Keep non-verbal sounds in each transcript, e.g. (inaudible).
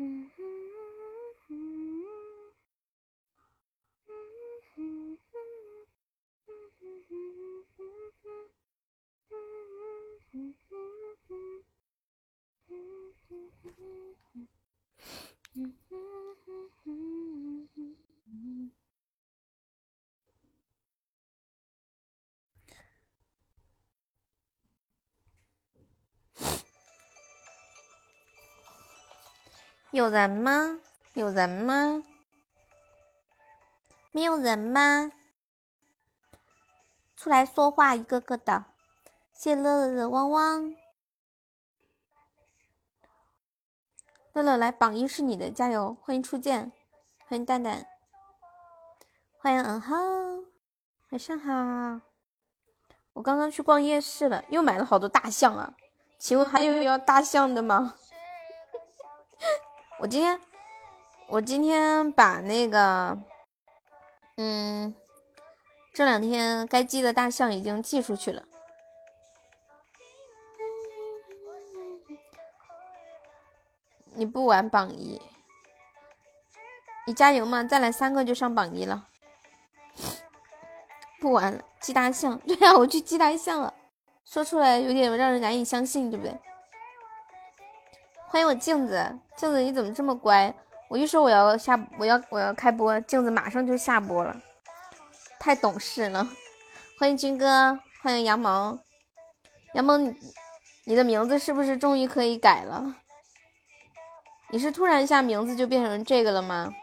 Mm. 有人吗？有人吗？没有人吗？出来说话，一个个的。谢乐乐汪汪。乐乐来，榜一是你的，加油！欢迎初见，欢迎蛋蛋，欢迎嗯哼，晚上好。我刚刚去逛夜市了，又买了好多大象啊！请问还有要大象的吗？我今天，我今天把那个，嗯，这两天该寄的大象已经寄出去了。你不玩榜一，你加油嘛！再来三个就上榜一了。不玩了，寄大象。(laughs) 对呀，我去寄大象了。说出来有点让人难以相信，对不对？欢迎我镜子，镜子你怎么这么乖？我一说我要下，我要我要开播，镜子马上就下播了，太懂事了。欢迎军哥，欢迎杨萌，杨萌，你的名字是不是终于可以改了？你是突然一下名字就变成这个了吗？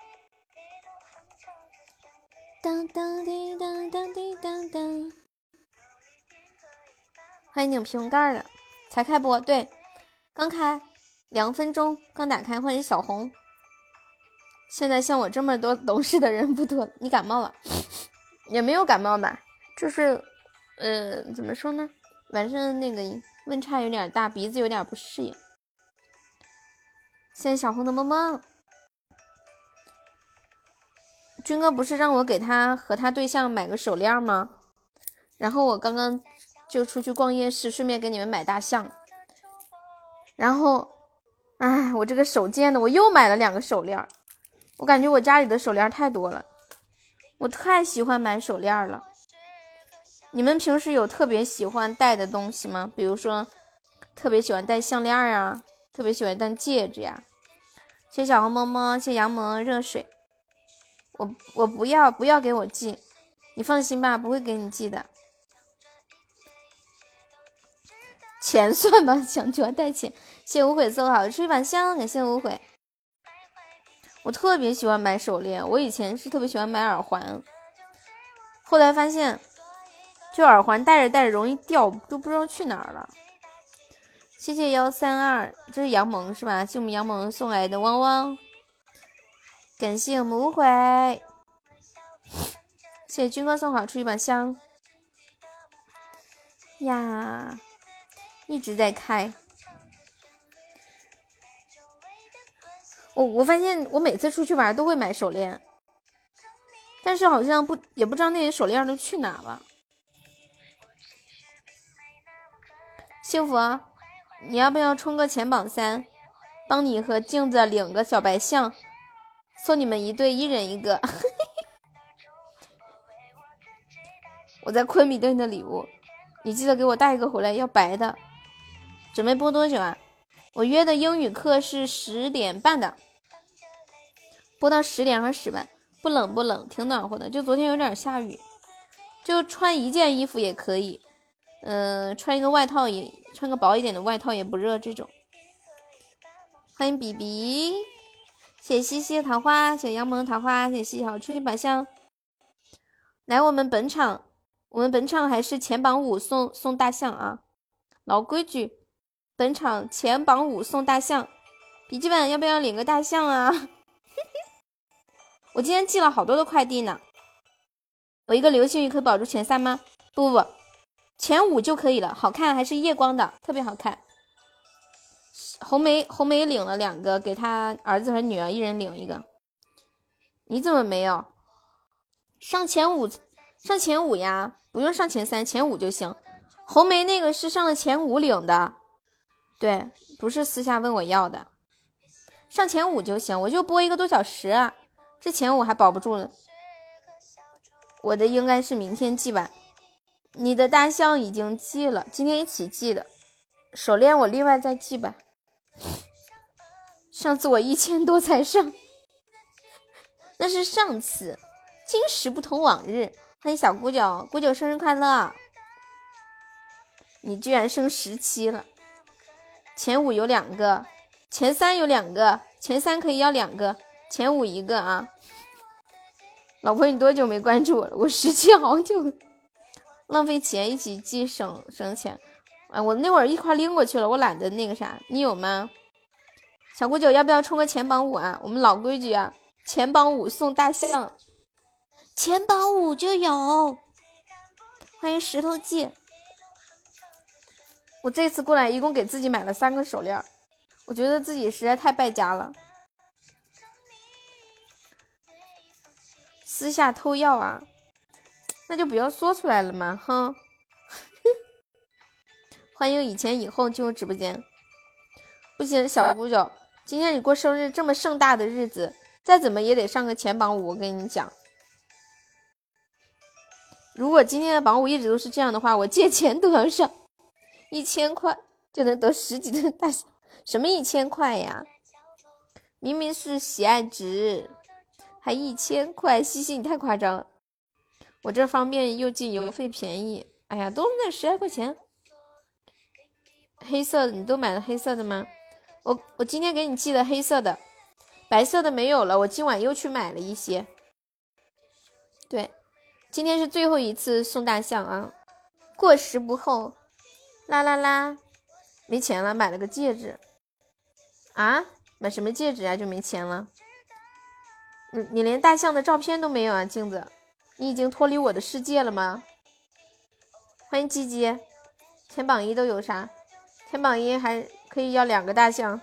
当当滴当当滴当当，欢迎拧瓶盖的，才开播，对，刚开两分钟，刚打开。欢迎小红，现在像我这么多懂事的人不多。你感冒了？也没有感冒吧，就是，呃，怎么说呢？晚上那个温差有点大，鼻子有点不适应。谢谢小红的么么，军哥不是让我给他和他对象买个手链吗？然后我刚刚就出去逛夜市，顺便给你们买大象。然后，哎，我这个手贱的，我又买了两个手链。我感觉我家里的手链太多了，我太喜欢买手链了。你们平时有特别喜欢戴的东西吗？比如说，特别喜欢戴项链啊？特别喜欢戴戒指呀，谢小红么么，谢杨萌热水，我我不要不要给我寄，你放心吧，不会给你寄的，钱算吧，(laughs) 想喜欢带钱。谢无悔送好出一把香，感谢无悔。我特别喜欢买手链，我以前是特别喜欢买耳环，后来发现，就耳环戴着戴着容易掉，都不知道去哪儿了。谢谢幺三二，这是杨萌是吧？谢我们杨萌送来的汪汪，感谢我们无悔，谢谢军哥送好出一把香呀，一直在开。我我发现我每次出去玩都会买手链，但是好像不也不知道那些手链都去哪了。幸福。你要不要冲个前榜三？帮你和镜子领个小白象，送你们一对，一人一个。(laughs) 我在昆明等你的礼物，你记得给我带一个回来，要白的。准备播多久啊？我约的英语课是十点半的，播到十点二十吧。不冷不冷，挺暖和的。就昨天有点下雨，就穿一件衣服也可以。嗯，穿一个外套也。穿个薄一点的外套也不热，这种。欢迎比比，谢西西桃花，谢杨萌桃花，谢西西好出去把香。来，我们本场，我们本场还是前榜五送送大象啊，老规矩，本场前榜五送大象。笔记本要不要领个大象啊？(laughs) 我今天寄了好多的快递呢，我一个流星雨可以保住前三吗？不不不。前五就可以了，好看还是夜光的，特别好看。红梅红梅领了两个，给他儿子和女儿一人领一个。你怎么没有上前五？上前五呀，不用上前三，前五就行。红梅那个是上了前五领的，对，不是私下问我要的。上前五就行，我就播一个多小时，这前五还保不住了。我的应该是明天寄吧，你的大象已经寄了，今天一起寄的。手链我另外再寄吧。上次我一千多才上，那是上次。今时不同往日，欢迎小姑九，姑九生日快乐！你居然升十七了，前五有两个，前三有两个，前三可以要两个，前五一个啊！老婆，你多久没关注我了？我十七好久，浪费钱一起寄省省钱。哎，我那会儿一块拎过去了，我懒得那个啥，你有吗？小姑九要不要冲个前榜五啊？我们老规矩啊，前榜五送大象，前榜五就有。欢迎石头记，我这次过来一共给自己买了三个手链，我觉得自己实在太败家了。私下偷药啊？那就不要说出来了嘛，哼。(laughs) 欢迎以前以后进入直播间。不行，小姑九，今天你过生日这么盛大的日子，再怎么也得上个前榜五。我跟你讲，如果今天的榜五一直都是这样的话，我借钱都要上一千块就能得十几吨大象。什么一千块呀？明明是喜爱值，还一千块？西西，你太夸张了。我这方便又近，邮费便宜。哎呀，都那十来块钱。黑色的你都买了黑色的吗？我我今天给你寄的黑色的，白色的没有了。我今晚又去买了一些。对，今天是最后一次送大象啊，过时不候。啦啦啦，没钱了，买了个戒指。啊？买什么戒指啊？就没钱了？你你连大象的照片都没有啊，镜子？你已经脱离我的世界了吗？欢迎鸡鸡，前榜一都有啥？前榜一还可以要两个大象，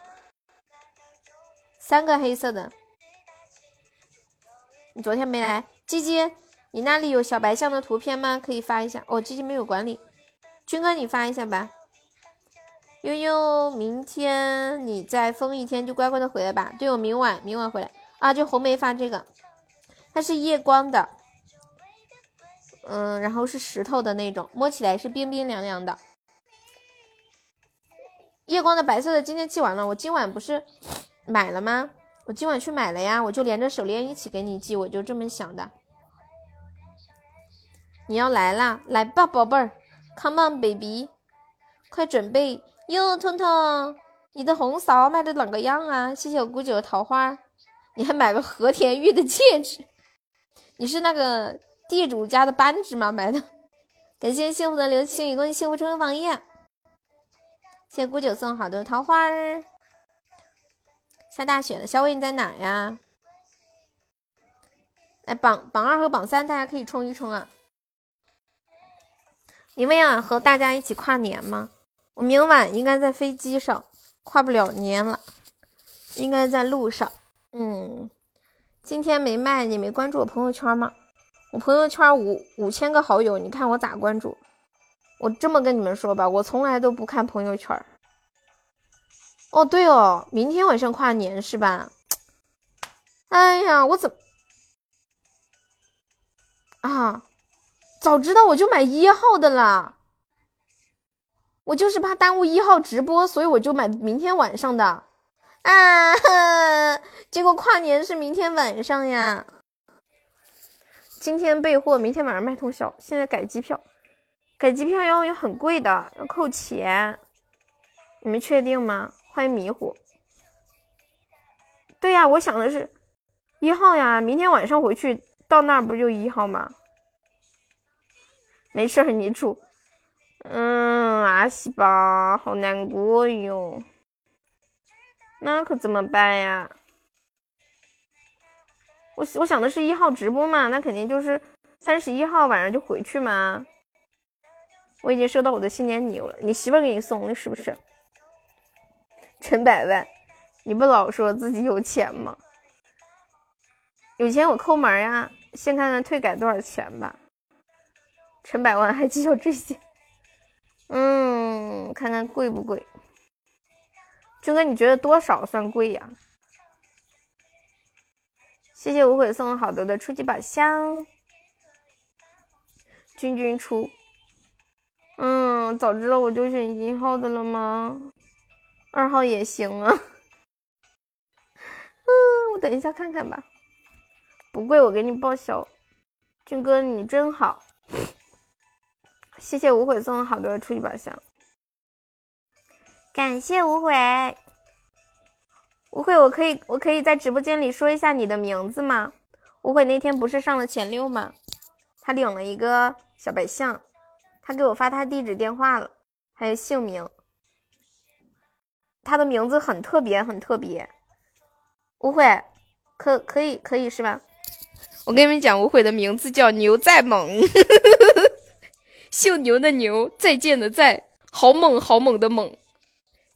三个黑色的。你昨天没来，鸡鸡，你那里有小白象的图片吗？可以发一下。哦，鸡鸡没有管理，军哥你发一下吧。悠悠，明天你再封一天就乖乖的回来吧。对，我明晚明晚回来啊。就红梅发这个，它是夜光的，嗯，然后是石头的那种，摸起来是冰冰凉凉的。夜光的白色的今天寄完了，我今晚不是买了吗？我今晚去买了呀，我就连着手链一起给你寄，我就这么想的。你要来啦，来吧，宝贝儿，Come on baby，快准备哟，彤彤，你的红苕卖的啷个样啊？谢谢我姑九的桃花，你还买个和田玉的戒指，你是那个地主家的扳指吗？买的？感谢幸福的流星雨，恭喜幸福冲锋榜一。谢谢姑九送好多桃花儿。下大雪了，小伟你在哪呀？哎，榜榜二和榜三大家可以冲一冲啊！你们要和大家一起跨年吗？我明晚应该在飞机上，跨不了年了，应该在路上。嗯，今天没卖，你没关注我朋友圈吗？我朋友圈五五千个好友，你看我咋关注？我这么跟你们说吧，我从来都不看朋友圈。哦，对哦，明天晚上跨年是吧？哎呀，我怎么啊？早知道我就买一号的啦。我就是怕耽误一号直播，所以我就买明天晚上的。啊，(laughs) 结果跨年是明天晚上呀。今天备货，明天晚上卖通宵。现在改机票。改机票要也很贵的，要扣钱，你们确定吗？欢迎迷糊。对呀，我想的是一号呀，明天晚上回去到那儿不就一号吗？没事儿，你住。嗯，阿西吧，好难过哟。那可怎么办呀？我我想的是一号直播嘛，那肯定就是三十一号晚上就回去嘛。我已经收到我的新年礼物了，你媳妇儿给你送的，是不是？陈百万，你不老说自己有钱吗？有钱我抠门呀！先看看退改多少钱吧。成百万还计较这些？嗯，看看贵不贵。军哥，你觉得多少算贵呀？谢谢无悔送了好多的初级宝箱。君君出，嗯，早知道我就选一号的了吗？二号也行啊。(laughs) 嗯，我等一下看看吧。不贵，我给你报销。军哥，你真好。谢谢无悔送好多的初级宝箱。感谢无悔。无悔，我可以我可以在直播间里说一下你的名字吗？无悔那天不是上了前六吗？他领了一个小白象，他给我发他地址电话了，还有姓名。他的名字很特别，很特别。无悔，可可以可以是吧？我跟你们讲，无悔的名字叫牛在猛，(laughs) 姓牛的牛，再见的再，好猛好猛的猛，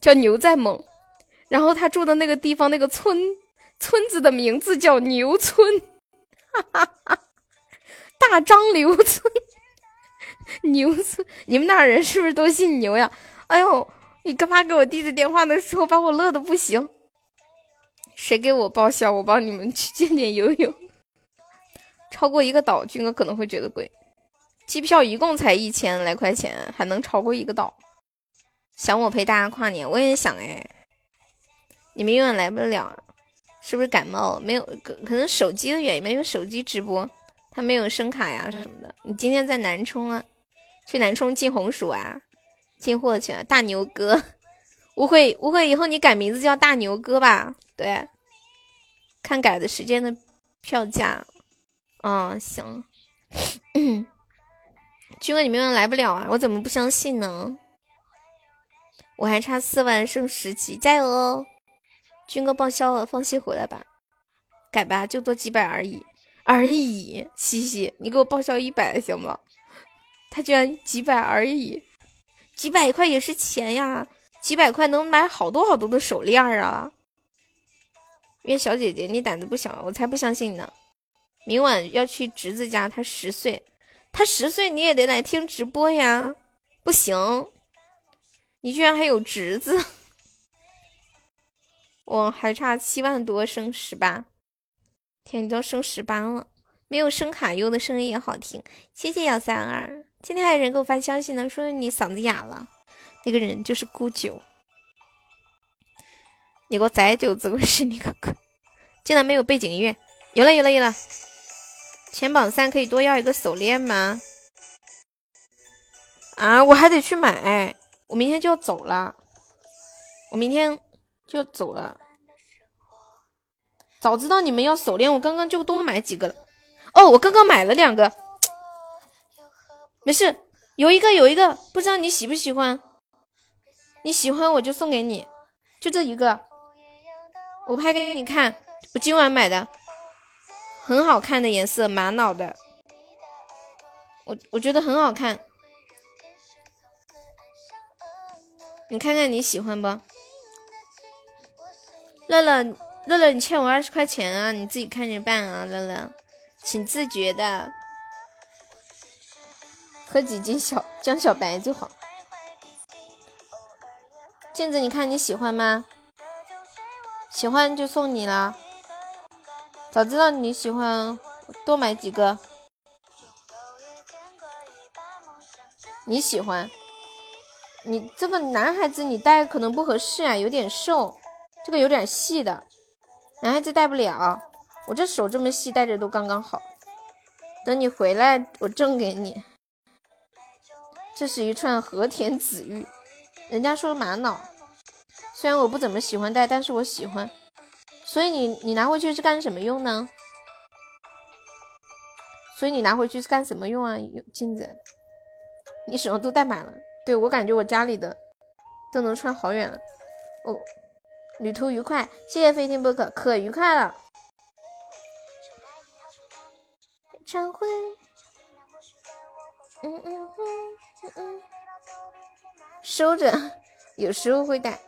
叫牛在猛。然后他住的那个地方，那个村村子的名字叫牛村，哈哈哈！大张牛村，(laughs) 牛村，你们那人是不是都姓牛呀？哎呦，你干嘛给我地址电话的时候把我乐的不行？谁给我报销？我帮你们去见见游泳。超过一个岛，军哥可能会觉得贵。机票一共才一千来块钱，还能超过一个岛？想我陪大家跨年，我也想哎。你们永远来不了，是不是感冒？没有，可可能手机的原因，没有手机直播，他没有声卡呀什么的。你今天在南充啊？去南充进红薯啊？进货去啊，大牛哥，误 (laughs) 会误会，以后你改名字叫大牛哥吧？对，看改的时间的票价。嗯，行。军哥，你明晚来不了啊？我怎么不相信呢？我还差四万剩十级，加油哦！军哥报销了，放心回来吧，改吧，就多几百而已，而已。西西，你给我报销一百行吗？他居然几百而已，几百块也是钱呀，几百块能买好多好多的手链啊！月小姐姐，你胆子不小，我才不相信呢。明晚要去侄子家，他十岁，他十岁你也得来听直播呀，不行，你居然还有侄子。(laughs) 我还差七万多升十八，天，你都升十八了，没有声卡优的声音也好听。谢谢幺三二，今天还有人给我发消息呢，说你嗓子哑了。那个人就是孤九，你给我宰九子，我是你个鬼！竟然没有背景音乐，有了有了有了！前榜三可以多要一个手链吗？啊，我还得去买，我明天就要走了，我明天。就走了，早知道你们要手链，我刚刚就多买几个了。哦，我刚刚买了两个，没事，有一个有一个，不知道你喜不喜欢？你喜欢我就送给你，就这一个，我拍给你看，我今晚买的，很好看的颜色，玛瑙的，我我觉得很好看，你看看你喜欢不？乐乐，乐乐，你欠我二十块钱啊！你自己看着办啊，乐乐，请自觉的，喝几斤小江小白就好。镜子，你看你喜欢吗？喜欢就送你了。早知道你喜欢，多买几个。你喜欢？你这个男孩子你戴可能不合适啊，有点瘦。这个有点细的，男孩子戴不了。我这手这么细，戴着都刚刚好。等你回来，我赠给你。这是一串和田紫玉，人家说玛瑙。虽然我不怎么喜欢戴，但是我喜欢。所以你你拿回去是干什么用呢？所以你拿回去是干什么用啊？镜子，你什么都戴满了。对我感觉我家里的都能穿好远了。哦。旅途愉快，谢谢飞天不可，可愉快了。嗯嗯嗯嗯，收着，有时候会带。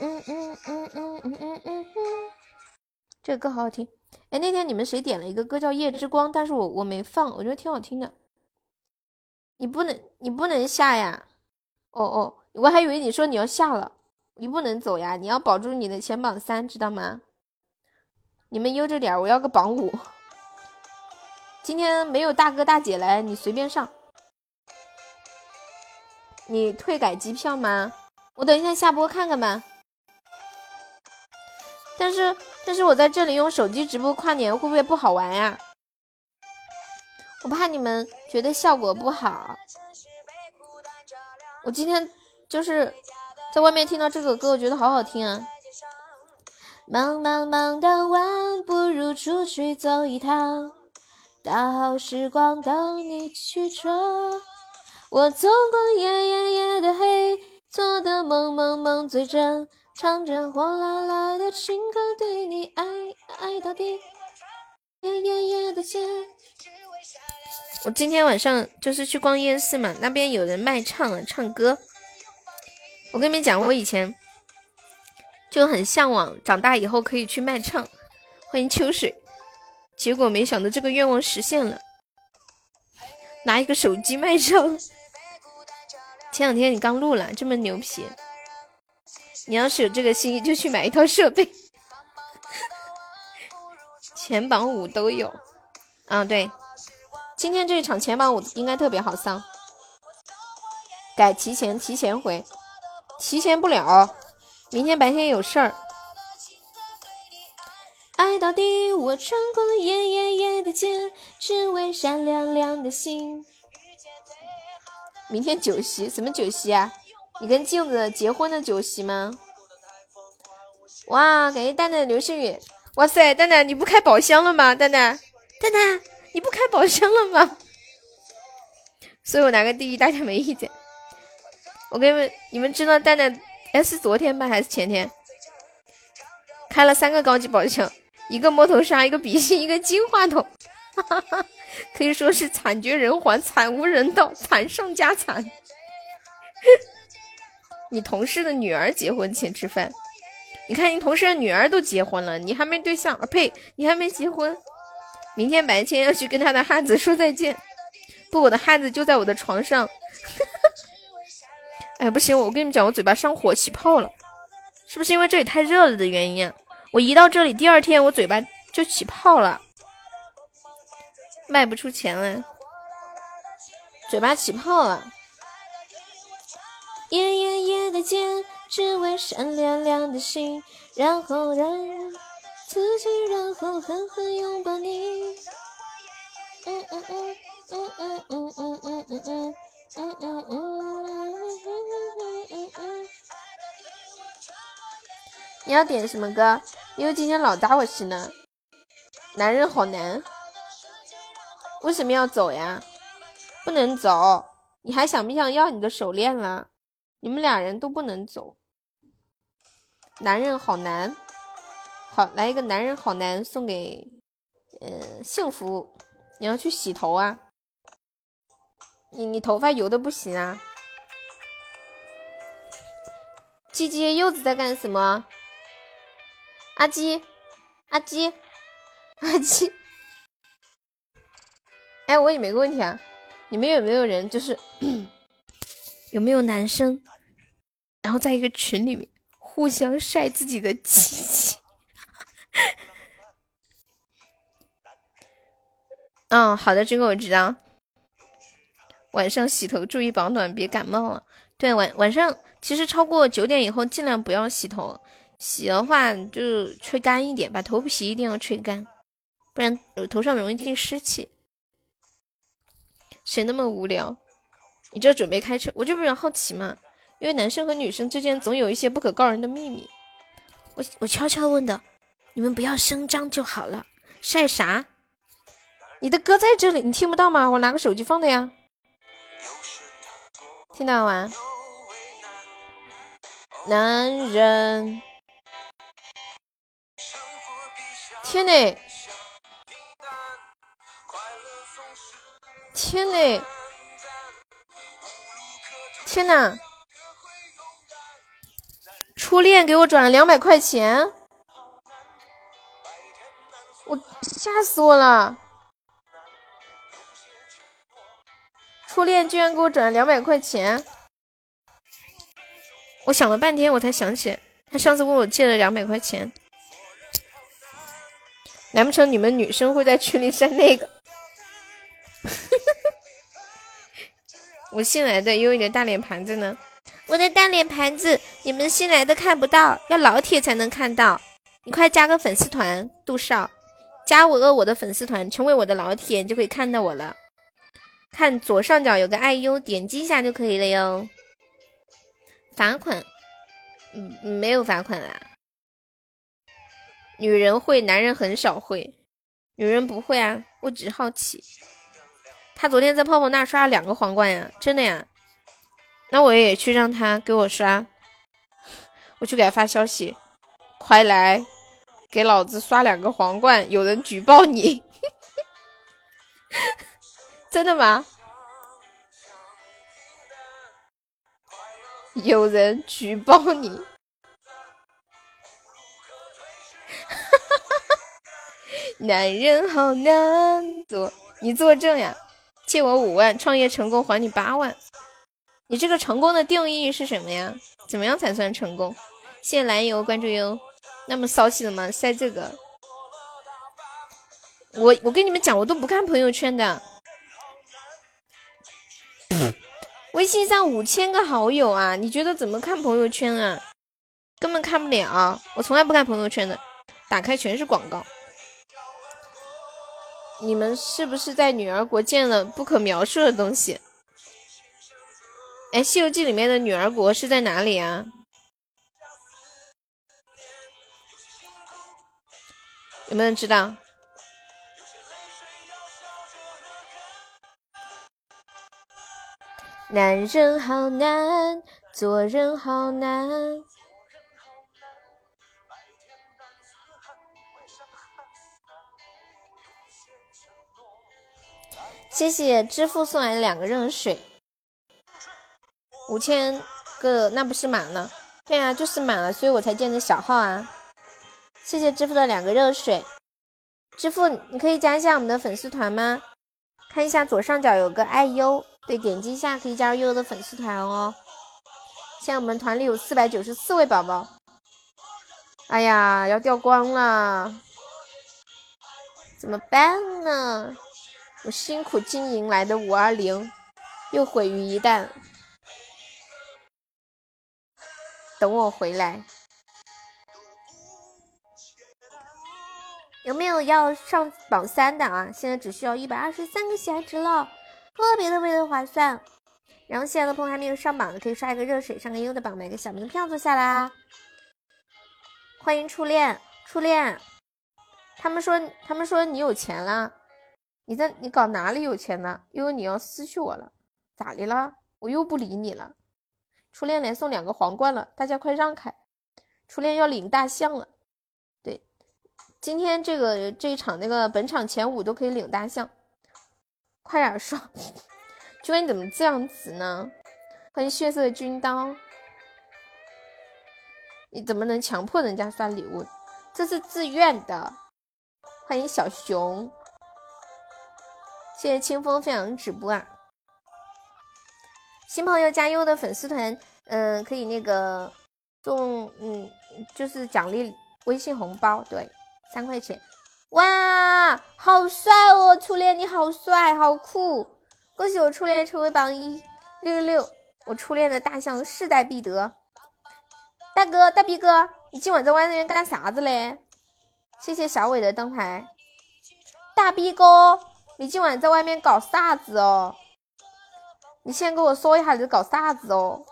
嗯嗯嗯嗯嗯嗯嗯，这个歌好好听。哎，那天你们谁点了一个歌叫《夜之光》，但是我我没放，我觉得挺好听的。你不能，你不能下呀。哦哦，我还以为你说你要下了。你不能走呀！你要保住你的前榜三，知道吗？你们悠着点，我要个榜五。今天没有大哥大姐来，你随便上。你退改机票吗？我等一下下播看看吧。但是但是我在这里用手机直播跨年会不会不好玩呀？我怕你们觉得效果不好。我今天就是在外面听到这首歌，我觉得好好听啊。忙忙忙的晚，不如出去走一趟，大好时光等你去闯。我走过夜夜夜的黑，做的梦梦梦最真，唱着火辣辣的情歌，对你爱爱到底。夜夜夜的街。我今天晚上就是去逛夜市嘛，那边有人卖唱唱歌。我跟你们讲，我以前就很向往，长大以后可以去卖唱。欢迎秋水，结果没想到这个愿望实现了，拿一个手机卖唱。前两天你刚录了，这么牛皮！你要是有这个心意，就去买一套设备。前榜五都有，啊对，今天这一场前榜五应该特别好上。改提前，提前回，提前不了，明天白天有事儿。爱到底，我穿过夜夜夜的街，只为闪亮亮的星。明天酒席什么酒席啊？你跟镜子结婚的酒席吗？哇，感谢蛋蛋的流星雨！哇塞，蛋蛋你不开宝箱了吗？蛋蛋，蛋蛋你不开宝箱了吗？(laughs) 所以我拿个第一，大家没意见。我跟你们，你们知道蛋蛋哎是昨天吧还是前天开了三个高级宝箱，一个摸头杀，一个比心，一个金话筒。(laughs) 可以说是惨绝人寰，惨无人道，惨上加惨。你同事的女儿结婚请吃饭，你看你同事的女儿都结婚了，你还没对象啊？呸，你还没结婚。明天白天要去跟他的汉子说再见。不，我的汉子就在我的床上。(laughs) 哎，不行，我跟你们讲，我嘴巴上火起泡了，是不是因为这里太热了的原因？我一到这里，第二天我嘴巴就起泡了。卖不出钱了，嘴巴起泡了。夜夜夜的街，只为闪亮亮的心，然后让自己，然后狠狠拥抱你。嗯嗯嗯嗯嗯嗯嗯嗯嗯嗯嗯嗯嗯嗯嗯。你要点什么歌？因为今天老打我心呢。男人好难。为什么要走呀？不能走！你还想不想要你的手链了？你们俩人都不能走。男人好难，好来一个男人好难送给，嗯，幸福。你要去洗头啊？你你头发油的不行啊！鸡鸡柚子在干什么？阿鸡，阿鸡，阿鸡。哎，我问你们个问题啊，你们有没有人就是 (coughs) 有没有男生，然后在一个群里面互相晒自己的鸡鸡？嗯，好的，这个我知道。晚上洗头注意保暖，别感冒了。对，晚晚上其实超过九点以后尽量不要洗头，洗的话就吹干一点，把头皮一定要吹干，不然头上容易进湿气。谁那么无聊？你这准备开车，我就比较好奇嘛。因为男生和女生之间总有一些不可告人的秘密。我我悄悄问的，你们不要声张就好了。晒啥？你的歌在这里，你听不到吗？我拿个手机放的呀。听到吗？男人，天呐！天呐！天呐！初恋给我转了两百块钱，我吓死我了！初恋居然给我转了两百块钱，我想了半天，我才想起他上次问我借了两百块钱。难不成你们女生会在群里晒那个？(laughs) 我新来的，有你的大脸盘子呢。我的大脸盘子，你们新来的看不到，要老铁才能看到。你快加个粉丝团，杜少，加我个我的粉丝团，成为我的老铁，你就可以看到我了。看左上角有个爱优，点击一下就可以了哟。罚款？嗯，没有罚款啦。女人会，男人很少会。女人不会啊，我只好奇。他昨天在泡泡那刷了两个皇冠呀，真的呀？那我也去让他给我刷，我去给他发消息，快来给老子刷两个皇冠！有人举报你，(laughs) 真的吗？有人举报你，(laughs) 男人好难做，你作证呀！借我五万，创业成功还你八万。你这个成功的定义是什么呀？怎么样才算成功？谢谢蓝油关注哟。那么骚气的吗？晒这个？我我跟你们讲，我都不看朋友圈的。微信上五千个好友啊，你觉得怎么看朋友圈啊？根本看不了。我从来不看朋友圈的，打开全是广告。你们是不是在女儿国见了不可描述的东西？哎，《西游记》里面的女儿国是在哪里啊？有没有人知道？男人好难，做人好难。谢谢支付送来两个热水，五千个那不是满了？对啊，就是满了，所以我才建的小号啊。谢谢支付的两个热水，支付你可以加一下我们的粉丝团吗？看一下左上角有个爱优，对，点击一下可以加入悠悠的粉丝团哦。现在我们团里有四百九十四位宝宝，哎呀，要掉光了，怎么办呢？我辛苦经营来的五二零又毁于一旦，等我回来。有没有要上榜三的啊？现在只需要一百二十三个喜爱值了，特别特别的划算。然后现在的朋友还没有上榜的，可以刷一个热水上个优的榜，买个小门票坐下啦。欢迎初恋，初恋，他们说他们说你有钱了。你在你搞哪里有钱呢？因为你要失去我了，咋的了？我又不理你了。初恋连送两个皇冠了，大家快让开！初恋要领大象了。对，今天这个这一场那个本场前五都可以领大象，快点说！君你怎么这样子呢？欢迎血色军刀，你怎么能强迫人家刷礼物？这是自愿的。欢迎小熊。谢谢清风分享直播啊！新朋友加优的粉丝团，嗯，可以那个送，嗯，就是奖励微信红包，对，三块钱。哇，好帅哦，初恋你好帅，好酷！恭喜我初恋成为榜一，六六六！我初恋的大象势在必得。大哥，大逼哥，你今晚在外面干啥子嘞？谢谢小伟的灯牌，大逼哥。你今晚在外面搞啥子哦？你先给我说一下你在搞啥子哦？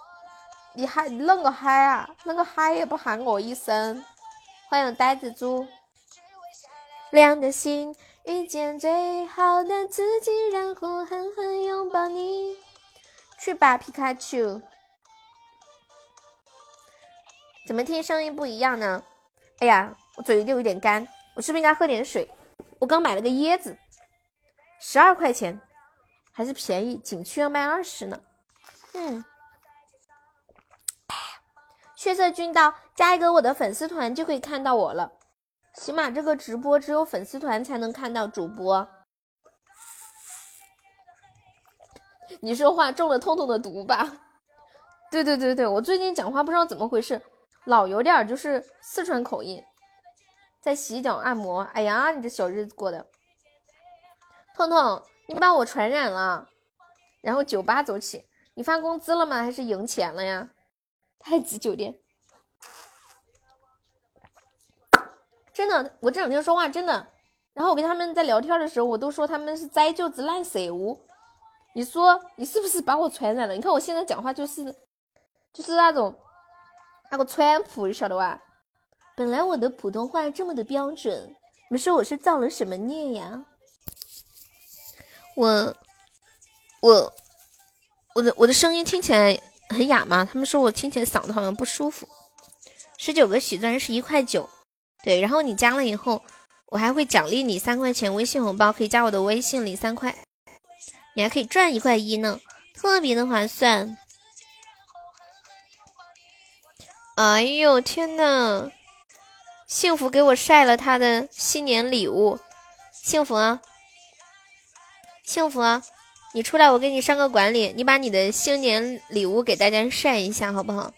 你嗨，你啷个嗨啊？啷个嗨也不喊我一声？欢迎呆子猪。亮的心遇见最好的自己，然后狠狠拥抱你。去吧，皮卡丘。怎么听声音不一样呢？哎呀，我嘴里有点干，我是不是应该喝点水？我刚买了个椰子。十二块钱还是便宜，景区要卖二十呢。嗯，血色军刀加一个我的粉丝团就可以看到我了。起码这个直播只有粉丝团才能看到主播。你说话中了痛痛的毒吧？对对对对，我最近讲话不知道怎么回事，老有点就是四川口音。在洗脚按摩。哎呀，你这小日子过的，痛痛，你把我传染了。然后酒吧走起，你发工资了吗？还是赢钱了呀？太子酒店，真的，我这两天说话真的。然后我跟他们在聊天的时候，我都说他们是栽舅子烂色物。你说你是不是把我传染了？你看我现在讲话就是，就是那种那个川普，你晓得吧？本来我的普通话这么的标准，你说我是造了什么孽呀？我我我的我的声音听起来很哑吗？他们说我听起来嗓子好像不舒服。十九个喜钻是一块九，对，然后你加了以后，我还会奖励你三块钱微信红包，可以加我的微信领三块。你还可以赚一块一呢，特别的划算。哎呦天呐！幸福给我晒了他的新年礼物，幸福啊，幸福！你出来，我给你上个管理，你把你的新年礼物给大家晒一下，好不好？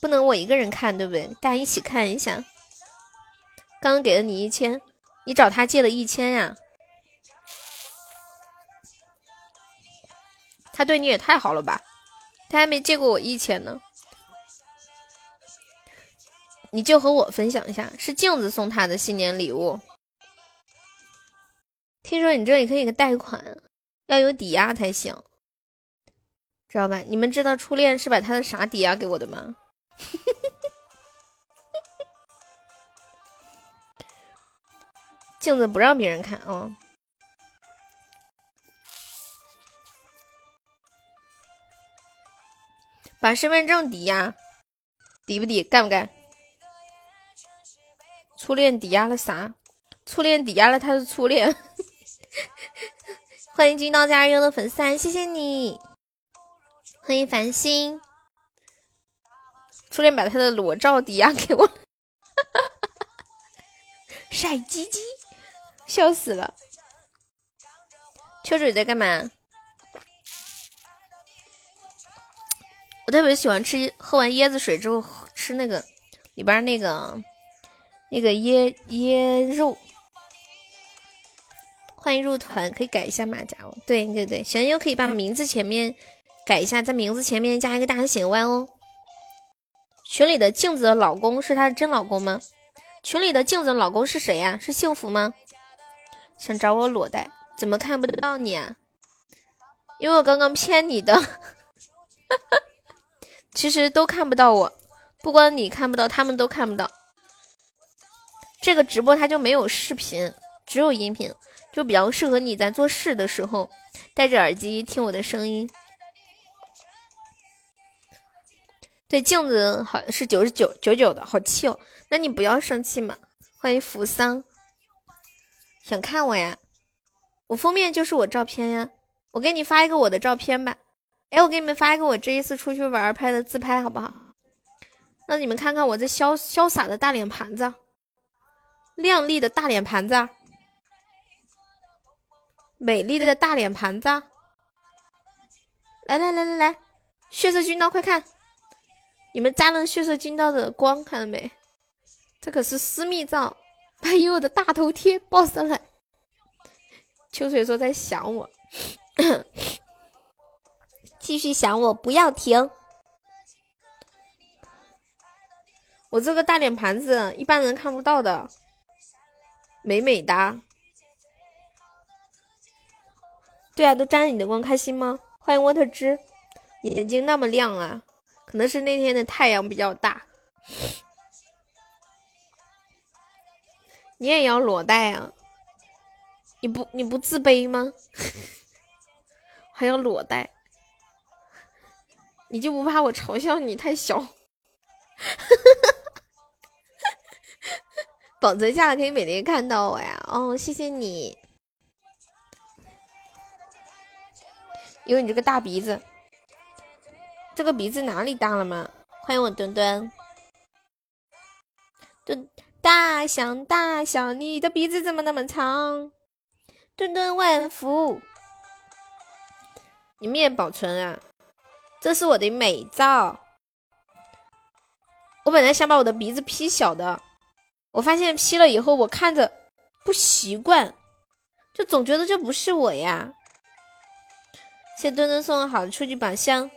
不能我一个人看，对不对？大家一起看一下。刚刚给了你一千，你找他借了一千呀？他对你也太好了吧？他还没借过我一千呢，你就和我分享一下，是镜子送他的新年礼物。听说你这里可以贷款，要有抵押才行，知道吧？你们知道初恋是把他的啥抵押给我的吗？(laughs) 镜子不让别人看啊。把身份证抵押，抵不抵？干不干？初恋抵押了啥？初恋抵押了他的初恋。(laughs) 欢迎金刀加入的粉丝，谢谢你。欢迎繁星。初恋把他的裸照抵押给我，晒鸡鸡，笑死了。秋水在干嘛？我特别喜欢吃，喝完椰子水之后吃那个里边那个那个椰椰肉。欢迎入团，可以改一下马甲哦。对对对，喜欢优可以把名字前面改一下，在名字前面加一个大写 Y 哦。群里的镜子的老公是他的真老公吗？群里的镜子的老公是谁呀？是幸福吗？想找我裸贷，怎么看不到你啊？因为我刚刚骗你的。(laughs) 其实都看不到我，不光你看不到，他们都看不到。这个直播它就没有视频，只有音频，就比较适合你在做事的时候戴着耳机听我的声音。对，镜子好是九十九九九的，好气哦！那你不要生气嘛。欢迎扶桑，想看我呀？我封面就是我照片呀，我给你发一个我的照片吧。哎，我给你们发一个我这一次出去玩拍的自拍，好不好？让你们看看我这潇潇洒的大脸盘子，靓丽的大脸盘子，美丽的大脸盘子。来来来来来，血色军刀，快看！你们沾了血色军刀的光，看到没？这可是私密照，把有我的大头贴抱上来。秋水说在想我。(coughs) 继续想我，不要停。我这个大脸盘子一般人看不到的，美美哒。对啊，都沾着你的光，开心吗？欢迎沃特之，眼睛那么亮啊，可能是那天的太阳比较大。你也要裸贷啊？你不你不自卑吗？还要裸贷？你就不怕我嘲笑你太小？(laughs) 保存下可以每天看到我呀。哦，谢谢你。因为你这个大鼻子，这个鼻子哪里大了吗？欢迎我墩墩。墩大象大象，你的鼻子怎么那么长？墩墩万福，你们也保存啊。这是我的美照，我本来想把我的鼻子 P 小的，我发现 P 了以后，我看着不习惯，就总觉得这不是我呀。谢墩墩送的好初级宝箱，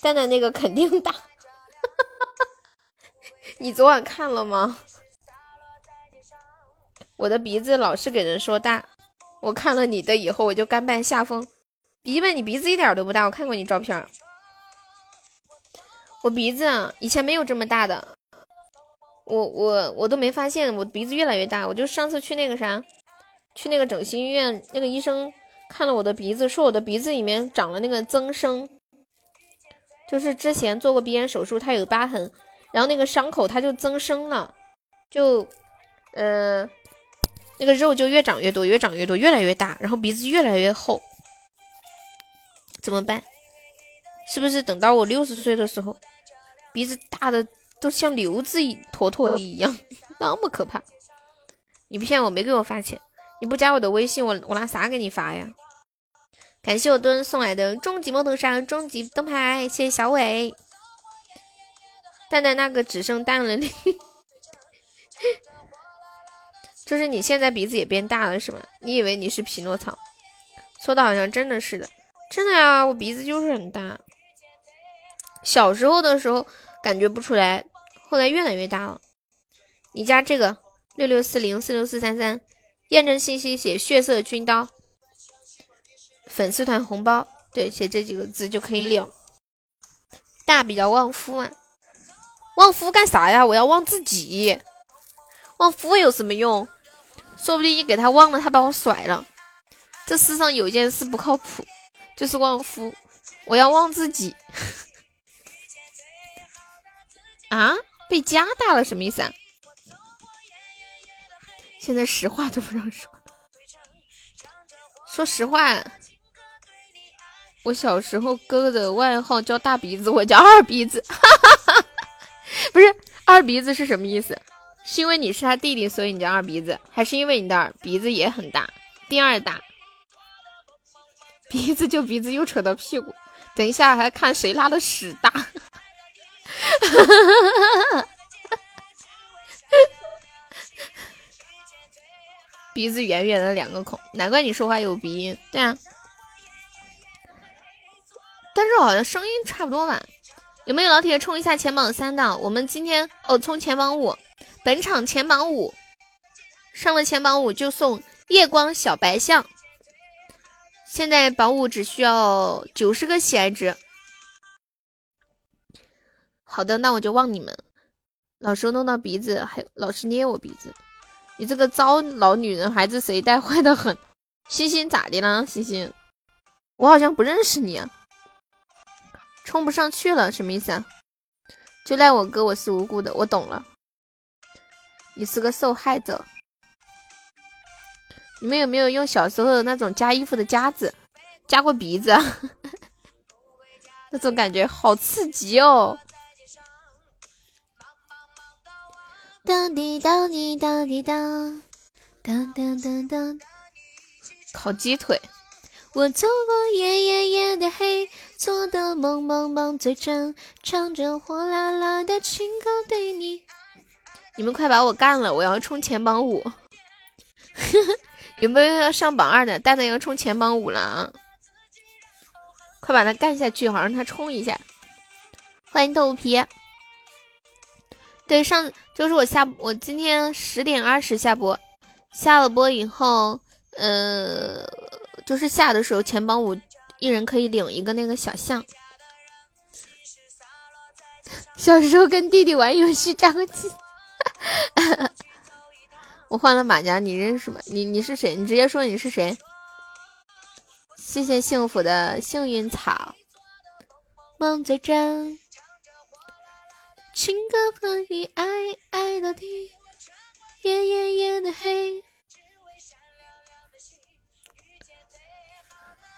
蛋蛋那个肯定大。(laughs) 你昨晚看了吗？我的鼻子老是给人说大，我看了你的以后我就甘拜下风。鼻本，你鼻子一点都不大，我看过你照片。我鼻子啊，以前没有这么大的，我我我都没发现我鼻子越来越大。我就上次去那个啥，去那个整形医院，那个医生看了我的鼻子，说我的鼻子里面长了那个增生，就是之前做过鼻炎手术，它有疤痕。然后那个伤口它就增生了，就，呃，那个肉就越长越多，越长越多，越来越大，然后鼻子越来越厚，怎么办？是不是等到我六十岁的时候，鼻子大的都像瘤子一坨坨一样，(laughs) 那么可怕？你骗我没给我发钱，你不加我的微信，我我拿啥给你发呀？感谢我墩送来的终极摩头山终极灯牌，谢谢小伟。蛋蛋那个只剩蛋了，你 (laughs) 就是你现在鼻子也变大了是吗？你以为你是匹诺曹？说的好像真的是的，真的呀，我鼻子就是很大。小时候的时候感觉不出来，后来越来越大了。你加这个六六四零四六四三三，验证信息写血色军刀，粉丝团红包，对，写这几个字就可以领。大比较旺夫啊。旺夫干啥呀？我要旺自己，旺夫有什么用？说不定一给他旺了，他把我甩了。这世上有一件事不靠谱，就是旺夫。我要旺自己。(laughs) 啊？被加大了什么意思啊？现在实话都不让说。说实话，我小时候哥哥的外号叫大鼻子，我叫二鼻子。(laughs) 不是二鼻子是什么意思？是因为你是他弟弟，所以你叫二鼻子，还是因为你的鼻子也很大，第二大？鼻子就鼻子，又扯到屁股，等一下还看谁拉的屎大。(laughs) 鼻子圆圆的两个孔，难怪你说话有鼻音。对啊，但是好像声音差不多吧。有没有老铁冲一下前榜三的？我们今天哦，冲前榜五，本场前榜五上了前榜五就送夜光小白象。现在榜五只需要九十个喜爱值。好的，那我就望你们。老是弄到鼻子，还老是捏我鼻子，你这个糟老女人，孩子谁带坏的很？星星咋的了？星星，我好像不认识你。啊冲不上去了，什么意思啊？就赖我哥，我是无辜的，我懂了。你是个受害者。你们有没有用小时候的那种夹衣服的夹子夹过鼻子啊？(laughs) 那种感觉好刺激哦！当滴当滴当滴当当当当当，烤鸡腿。我走过夜夜夜的黑，做的梦梦梦最真，唱着火辣辣的情歌对你。你们快把我干了，我要冲前榜五。(laughs) 有没有要上榜二的？蛋蛋要冲前榜五了啊！快把他干下去，好让他冲一下。欢迎豆皮。对，上就是我下我今天十点二十下播，下了播以后，呃。就是下的时候，前榜五一人可以领一个那个小象。(laughs) 小时候跟弟弟玩游戏扎过机，(laughs) 我换了马甲，你认识吗？你你是谁？你直接说你是谁。谢谢幸福的幸运草，梦最真，情歌可以爱爱到底，夜夜夜的黑。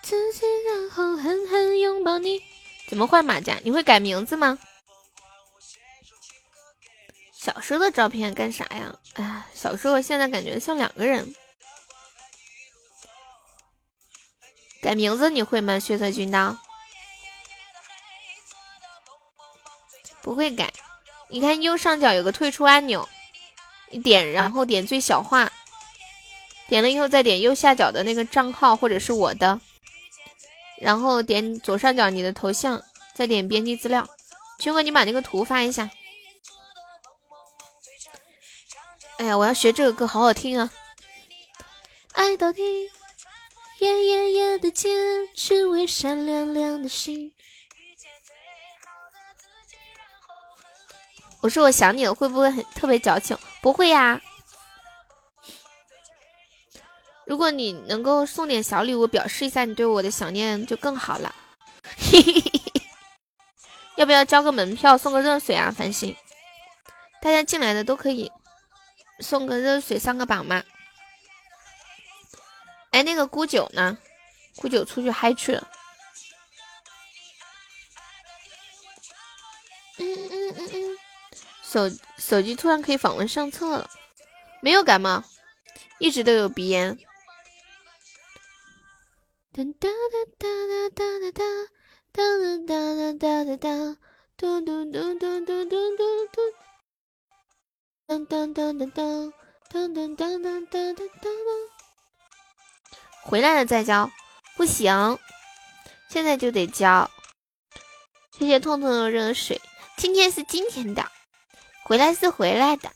自己，然后狠狠拥抱你。怎么换马甲？你会改名字吗？小时候的照片干啥呀？哎，小时候现在感觉像两个人。改名字你会吗？血色军刀不会改。你看右上角有个退出按钮，你点，然后点最小化，点了以后再点右下角的那个账号或者是我的，然后点左上角你的头像，再点编辑资料。群哥，你把那个图发一下。哎呀，我要学这个歌，好好听啊！爱到底，夜夜夜的街，只为闪亮亮的心。我说我想你了，会不会很特别矫情？不会呀。如果你能够送点小礼物，表示一下你对我的想念，就更好了。(laughs) 要不要交个门票，送个热水啊？繁星，大家进来的都可以送个热水上个榜吗？哎，那个孤九呢？孤九出去嗨去了。嗯嗯嗯嗯。手手机突然可以访问上册了，没有感冒，一直都有鼻炎。哒哒哒哒哒哒哒哒哒哒哒哒哒，嘟嘟嘟嘟嘟嘟嘟嘟，当当当当当当当当当当当当。回来了再交，不行，现在就得交。谢谢痛痛的热水，今天是今天的。回来是回来的，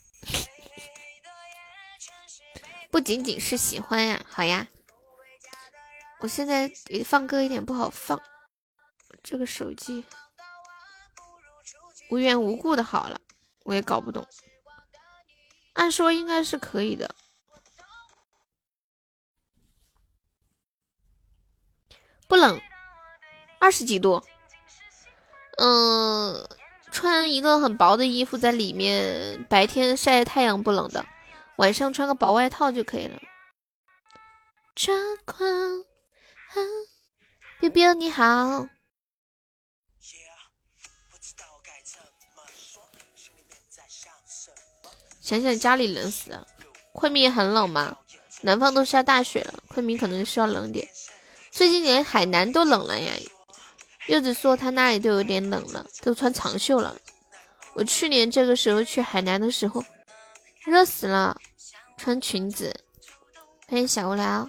不仅仅是喜欢呀，好呀。我现在放歌有点不好放，这个手机无缘无故的好了，我也搞不懂。按说应该是可以的，不冷，二十几度，嗯。穿一个很薄的衣服在里面，白天晒太阳不冷的，晚上穿个薄外套就可以了。抓狂，biu biu 你好。想想家里冷死了，昆明很冷吗？南方都下大雪了，昆明可能需要冷点。最近连海南都冷了呀。柚子说他那里都有点冷了，都穿长袖了。我去年这个时候去海南的时候，热死了，穿裙子。欢迎小无聊，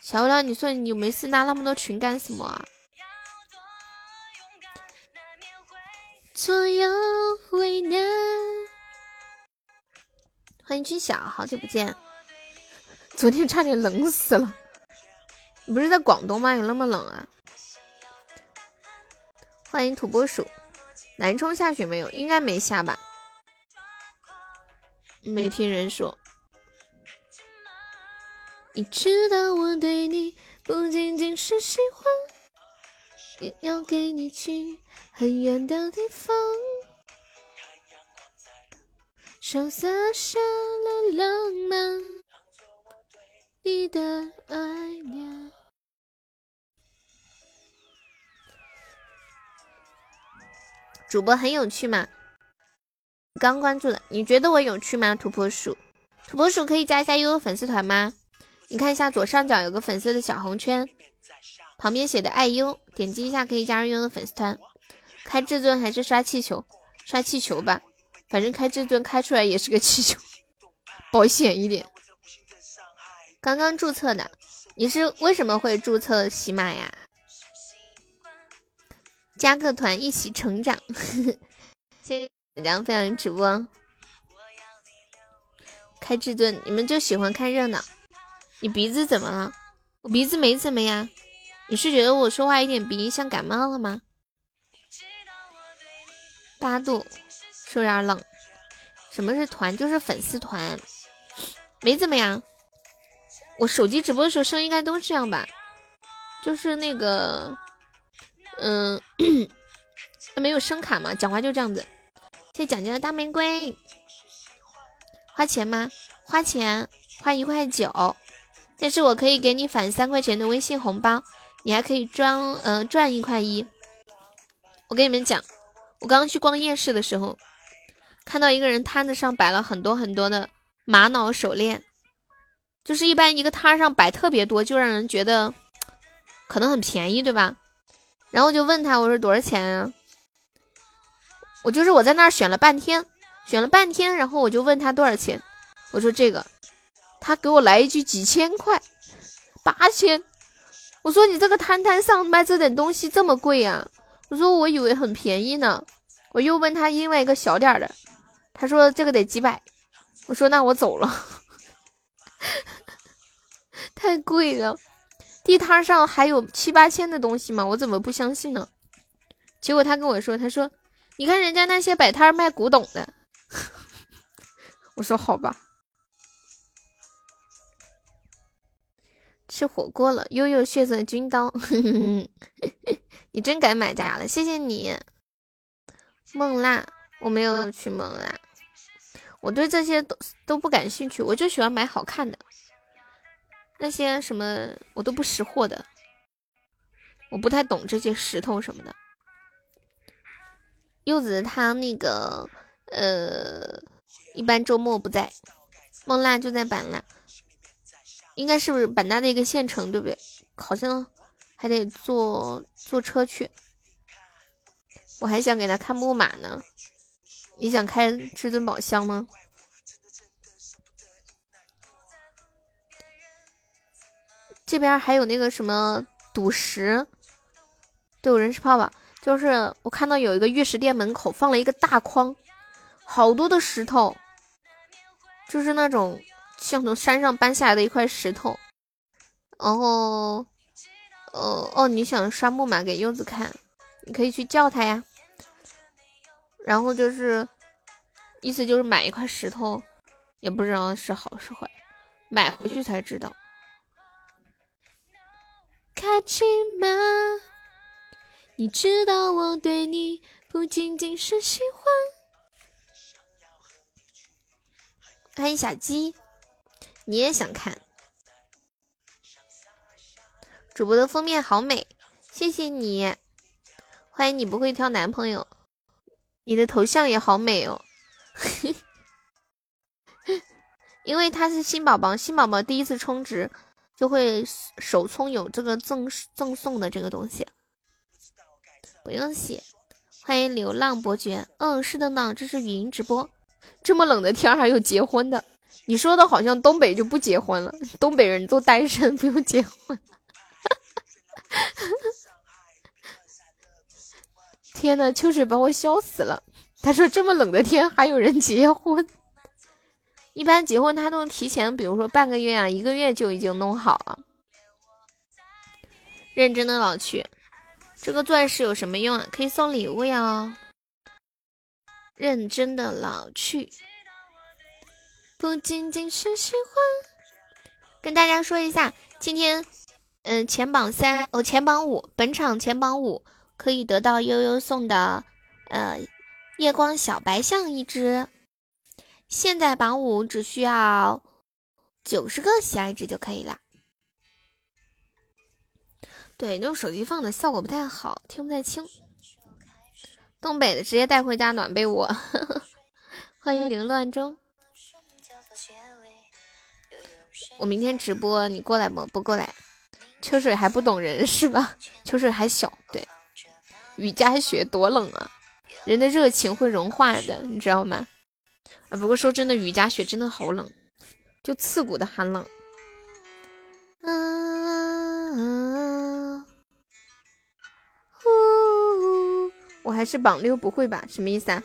小无聊，你说你有没事拉那么多群干什么啊？左右为难。欢迎君晓，好久不见。昨天差点冷死了。你不是在广东吗？有那么冷啊？欢迎土拨鼠，南充下雪没有？应该没下吧？没听人说。你知道我对你不仅仅是喜欢，也要给你去很远的地方，手洒下了浪漫，你的爱恋。主播很有趣吗？刚关注的，你觉得我有趣吗？土拨鼠，土拨鼠可以加一下悠悠粉丝团吗？你看一下左上角有个粉色的小红圈，旁边写的爱优，点击一下可以加入悠悠粉丝团。开至尊还是刷气球？刷气球吧，反正开至尊开出来也是个气球，(laughs) 保险一点。刚刚注册的，你是为什么会注册喜马呀？加个团一起成长，(laughs) 谢谢梁飞扬直播。开至尊，你们就喜欢看热闹。你鼻子怎么了？我鼻子没怎么呀。你是觉得我说话有点鼻音，像感冒了吗？八度，是不有点冷？什么是团？就是粉丝团，没怎么样。我手机直播的时候声音应该都这样吧？就是那个。嗯，没有声卡嘛，讲话就这样子。谢谢蒋家的大玫瑰，花钱吗？花钱，花一块九。但是我可以给你返三块钱的微信红包，你还可以装呃赚一块一。我跟你们讲，我刚刚去逛夜市的时候，看到一个人摊子上摆了很多很多的玛瑙手链，就是一般一个摊上摆特别多，就让人觉得可能很便宜，对吧？然后就问他，我说多少钱啊？我就是我在那儿选了半天，选了半天，然后我就问他多少钱，我说这个，他给我来一句几千块，八千。我说你这个摊摊上卖这点东西这么贵呀？我说我以为很便宜呢。我又问他另外一个小点的，他说这个得几百。我说那我走了，(laughs) 太贵了。地摊上还有七八千的东西吗？我怎么不相信呢？结果他跟我说，他说你看人家那些摆摊卖古董的。(laughs) 我说好吧。吃火锅了，悠悠血色军刀，(laughs) 你真敢买家了，谢谢你。梦辣，我没有去梦辣，我对这些都都不感兴趣，我就喜欢买好看的，那些什么我都不识货的，我不太懂这些石头什么的。柚子他那个呃，一般周末不在，梦娜就在板纳。应该是不是版纳的一个县城，对不对？好像还得坐坐车去。我还想给他看木马呢。你想开至尊宝箱吗？这边还有那个什么赌石，对我人是泡泡。就是我看到有一个玉石店门口放了一个大筐，好多的石头，就是那种。像从山上搬下来的一块石头，然后，哦哦，你想刷木马给柚子看，你可以去叫他呀。然后就是，意思就是买一块石头，也不知道是好是坏，买回去才知道。卡奇玛，你知道我对你不仅仅是喜欢。欢迎小鸡。你也想看主播的封面好美，谢谢你，欢迎你不会挑男朋友，你的头像也好美哦，(laughs) 因为他是新宝宝，新宝宝第一次充值就会首充有这个赠赠送的这个东西，不用谢，欢迎流浪伯爵，嗯，是的呢，这是语音直播，这么冷的天还有结婚的。你说的好像东北就不结婚了，东北人都单身 (laughs) 不用结婚。(laughs) 天呐，秋水把我笑死了。他说这么冷的天还有人结婚？一般结婚他都提前，比如说半个月啊，一个月就已经弄好了。认真的老去，这个钻石有什么用啊？可以送礼物呀。认真的老去。不仅仅是喜欢，跟大家说一下，今天，嗯，前榜三哦，前榜五，本场前榜五可以得到悠悠送的，呃，夜光小白象一只。现在榜五只需要九十个喜爱值就可以了。对，用手机放的效果不太好，听不太清。东北的直接带回家暖被窝。(laughs) 欢迎凌乱中。我明天直播，你过来不？不过来。秋水还不懂人是吧？秋水还小，对。雨夹雪多冷啊！人的热情会融化的，你知道吗？啊，不过说真的，雨夹雪真的好冷，就刺骨的寒冷。啊！呼！我还是榜六，不会吧？什么意思啊？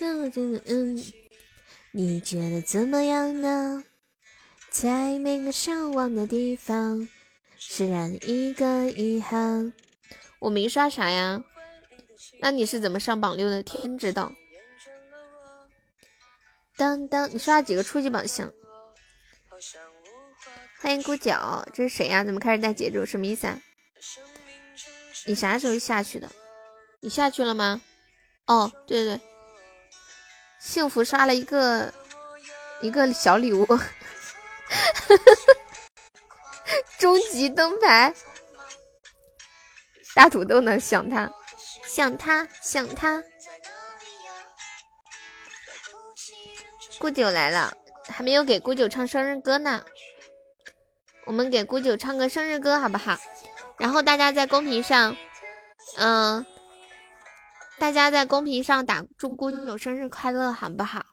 嗯嗯。你觉得怎么样呢？在每个向往的地方，释然一个遗憾。我没刷啥呀？那你是怎么上榜六的？天知道。当当，你刷了几个初级宝箱？欢迎孤角，这是谁呀？怎么开始带节奏？什么意思啊？你啥时候下去的？你下去了吗？哦，对对对。幸福刷了一个一个小礼物，(laughs) 终极灯牌，大土豆呢？想他，想他，想他。顾九来了，还没有给顾九唱生日歌呢。我们给顾九唱个生日歌好不好？然后大家在公屏上，嗯。大家在公屏上打祝姑九生日快乐，好不好？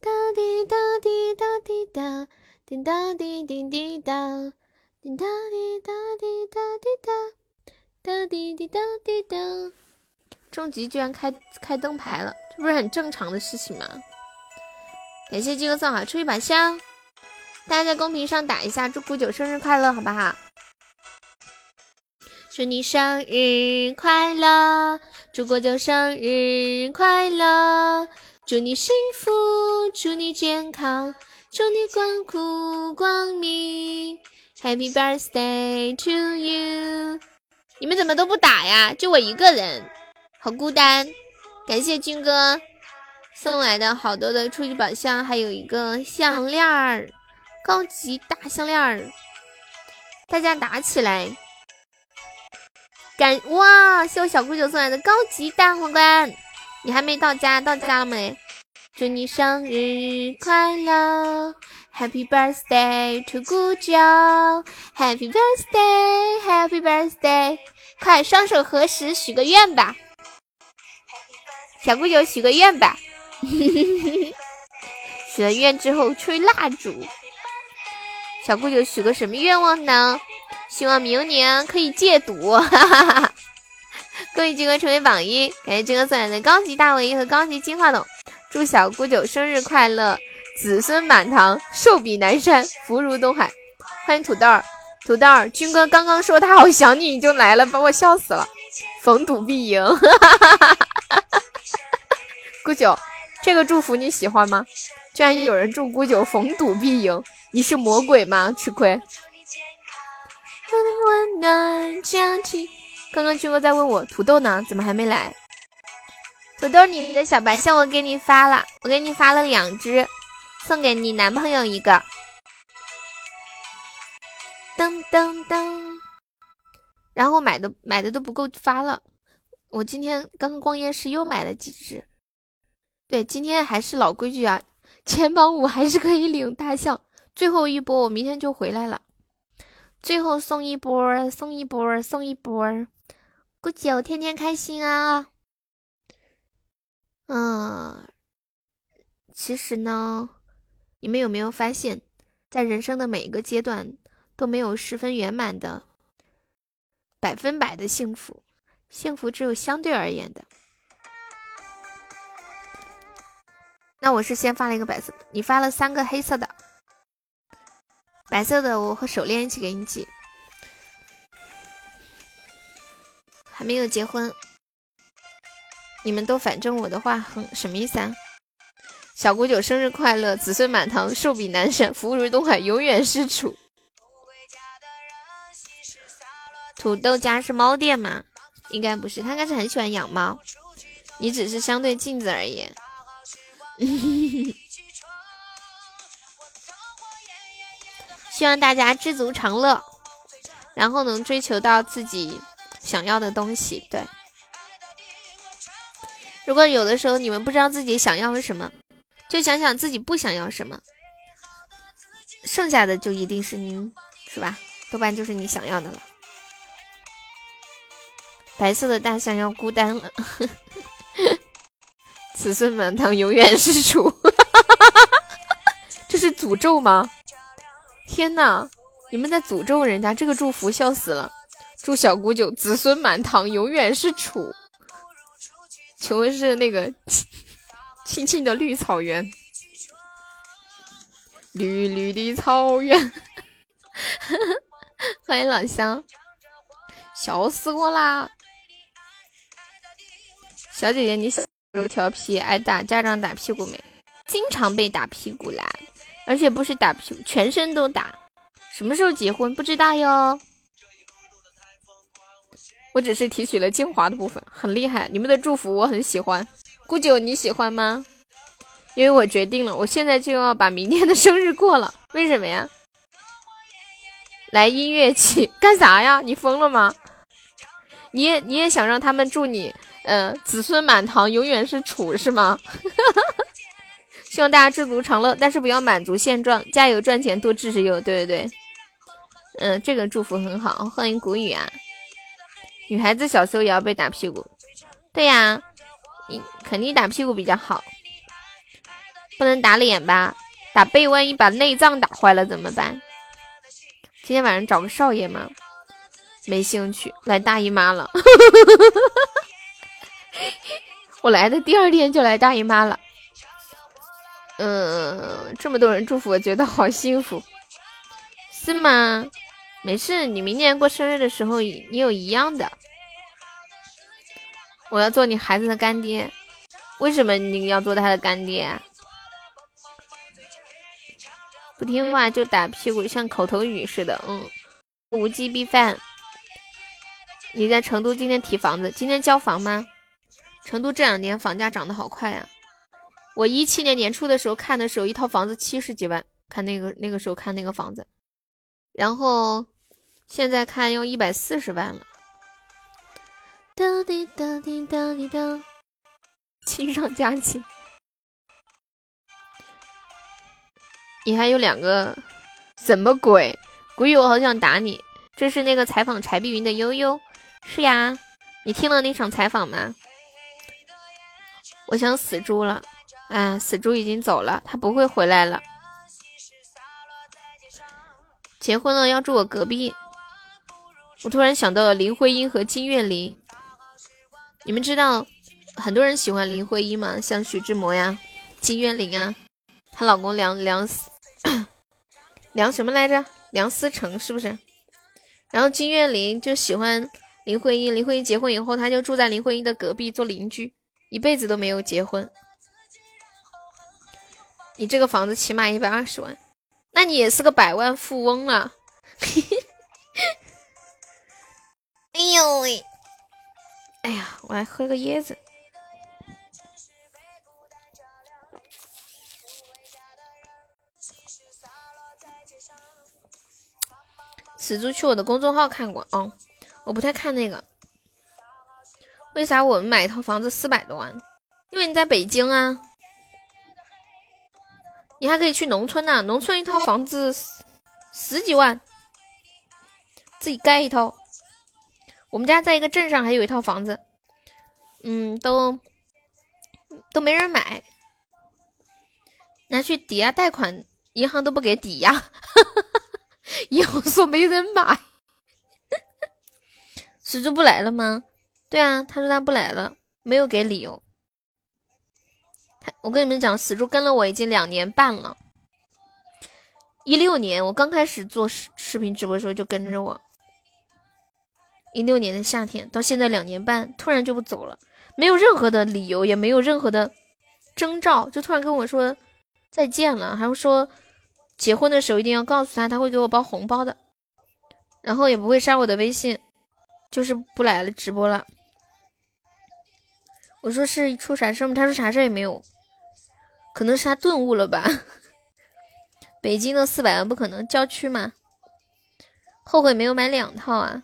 哒滴哒滴哒滴哒，滴哒滴滴滴哒，滴哒滴哒滴哒滴哒，哒滴滴哒滴哒。终极居然开开灯牌了，这不是很正常的事情吗？感谢金哥送好出一把香，大家在公屏上打一下，祝古九生日快乐，好不好？祝你生日快乐，祝古九生日快乐，祝你幸福，祝你健康，祝你光顾光明，Happy birthday to you！你们怎么都不打呀？就我一个人，好孤单。感谢军哥送来的好多的初级宝箱，还有一个项链儿，高级大项链儿，大家打起来！感哇，谢我小姑九送来的高级大皇冠，你还没到家，到家了没？祝你生日快乐，Happy birthday to 姑九，Happy birthday，Happy birthday，快双手合十许个愿吧，小姑九许个愿吧，(laughs) 许了愿之后吹蜡烛，小姑九许个什么愿望呢？希望明年可以戒赌，哈哈哈哈！恭喜金哥成为榜一，感谢金哥送来的高级大尾翼和高级金话筒，祝小姑九生日快乐，子孙满堂，寿比南山，福如东海。欢迎土豆儿，土豆儿，军哥刚刚说他好想你，你就来了，把我笑死了。逢赌必赢，哈哈哈哈哈哈！姑九，这个祝福你喜欢吗？居然有人祝姑九逢赌必赢，你是魔鬼吗？吃亏。刚刚军哥在问我土豆呢，怎么还没来？土豆，你的小白象我给你发了，我给你发了两只，送给你男朋友一个。噔噔噔。然后买的买的都不够发了，我今天刚刚逛夜市又买了几只。对，今天还是老规矩啊，前榜五还是可以领大象，最后一波我明天就回来了。最后送一波，送一波，送一波，姑九天天开心啊！嗯，其实呢，你们有没有发现，在人生的每一个阶段都没有十分圆满的百分百的幸福，幸福只有相对而言的。那我是先发了一个白色，你发了三个黑色的。白色的，我和手链一起给你寄。还没有结婚，你们都反正我的话，很什么意思啊？小姑九生日快乐，子孙满堂，寿比南山，福如东海，永远是主。土豆家是猫店吗？应该不是，他应该是很喜欢养猫，你只是相对镜子而已。(laughs) 希望大家知足常乐，然后能追求到自己想要的东西。对，如果有的时候你们不知道自己想要什么，就想想自己不想要什么，剩下的就一定是您，是吧？多半就是你想要的了。白色的大象要孤单了，子孙满堂永远是主，(laughs) 这是诅咒吗？天呐，你们在诅咒人家，这个祝福笑死了！祝小姑舅子孙满堂，永远是楚。请问是那个青青的绿草原？绿绿的草原。(laughs) 欢迎老乡，笑死我啦！小姐姐，你小时候调皮，挨打，家长打屁股没？经常被打屁股啦。而且不是打屁股，全身都打。什么时候结婚不知道哟。我只是提取了精华的部分，很厉害。你们的祝福我很喜欢，姑九你喜欢吗？因为我决定了，我现在就要把明天的生日过了。(laughs) 为什么呀？来音乐起干啥呀？你疯了吗？你也你也想让他们祝你，嗯，子孙满堂，永远是楚是吗？(laughs) 希望大家知足常乐，但是不要满足现状，加油赚钱，多支持友。对对对，嗯，这个祝福很好，欢迎谷雨啊。女孩子小时候也要被打屁股，对呀，你肯定打屁股比较好。不能打脸吧？打背万一把内脏打坏了怎么办？今天晚上找个少爷吗？没兴趣，来大姨妈了。(laughs) 我来的第二天就来大姨妈了。嗯，这么多人祝福，我觉得好幸福，是吗？没事，你明年过生日的时候，你有一样的。我要做你孩子的干爹，为什么你要做他的干爹？不听话就打屁股，像口头语似的。嗯，无鸡必犯。你在成都今天提房子，今天交房吗？成都这两年房价涨得好快呀！我一七年年初的时候看的时候，一套房子七十几万，看那个那个时候看那个房子，然后现在看要一百四十万了。哒滴哒滴哒滴哒，亲上加亲。你还有两个，什么鬼？鬼友，我好想打你！这是那个采访柴碧云的悠悠，是呀。你听了那场采访吗？我想死猪了，哎，死猪已经走了，他不会回来了。结婚了要住我隔壁。我突然想到了林徽因和金岳霖。你们知道很多人喜欢林徽因吗？像徐志摩呀、金岳霖啊，她老公梁梁梁什么来着？梁思成是不是？然后金岳霖就喜欢林徽因，林徽因结婚以后，他就住在林徽因的隔壁做邻居，一辈子都没有结婚。你这个房子起码一百二十万，那你也是个百万富翁了。(laughs) 哎呦喂！哎呀，我来喝个椰子。死猪去我的公众号看过哦，我不太看那个。为啥我们买一套房子四百多万？因为你在北京啊，你还可以去农村呢，农村一套房子十几万，自己盖一套。我们家在一个镇上还有一套房子，嗯，都都没人买，拿去抵押贷款，银行都不给抵押，银行说没人买。死猪不来了吗？对啊，他说他不来了，没有给理由。他我跟你们讲，死猪跟了我已经两年半了，一六年我刚开始做视视频直播的时候就跟着我。一六年的夏天到现在两年半，突然就不走了，没有任何的理由，也没有任何的征兆，就突然跟我说再见了，还说结婚的时候一定要告诉他，他会给我包红包的，然后也不会删我的微信，就是不来了直播了。我说是出啥事吗？他说啥事也没有，可能是他顿悟了吧。北京的四百万不可能，郊区嘛，后悔没有买两套啊。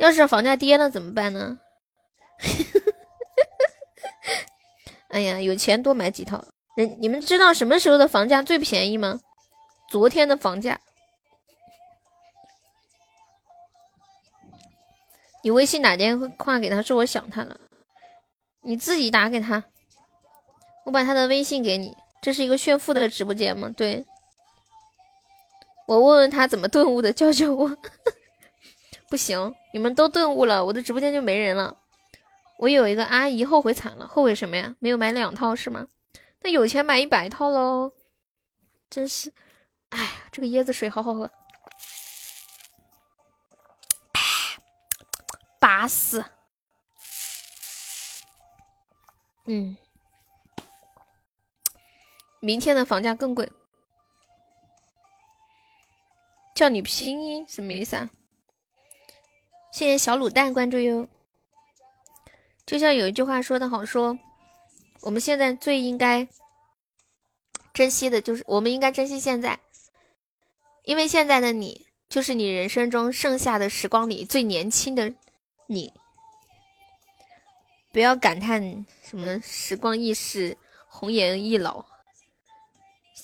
要是房价跌了怎么办呢？(laughs) 哎呀，有钱多买几套。人你们知道什么时候的房价最便宜吗？昨天的房价。你微信打电话给他说我想他了，你自己打给他。我把他的微信给你。这是一个炫富的直播间吗？对。我问问他怎么顿悟的，教教我。不行，你们都顿悟了，我的直播间就没人了。我有一个阿姨后悔惨了，后悔什么呀？没有买两套是吗？那有钱买一百套喽。真是，哎呀，这个椰子水好好喝，巴适。嗯，明天的房价更贵。叫你拼音什么意思啊？谢谢小卤蛋关注哟。就像有一句话说的好，说我们现在最应该珍惜的就是，我们应该珍惜现在，因为现在的你就是你人生中剩下的时光里最年轻的你。不要感叹什么时光易逝，红颜易老。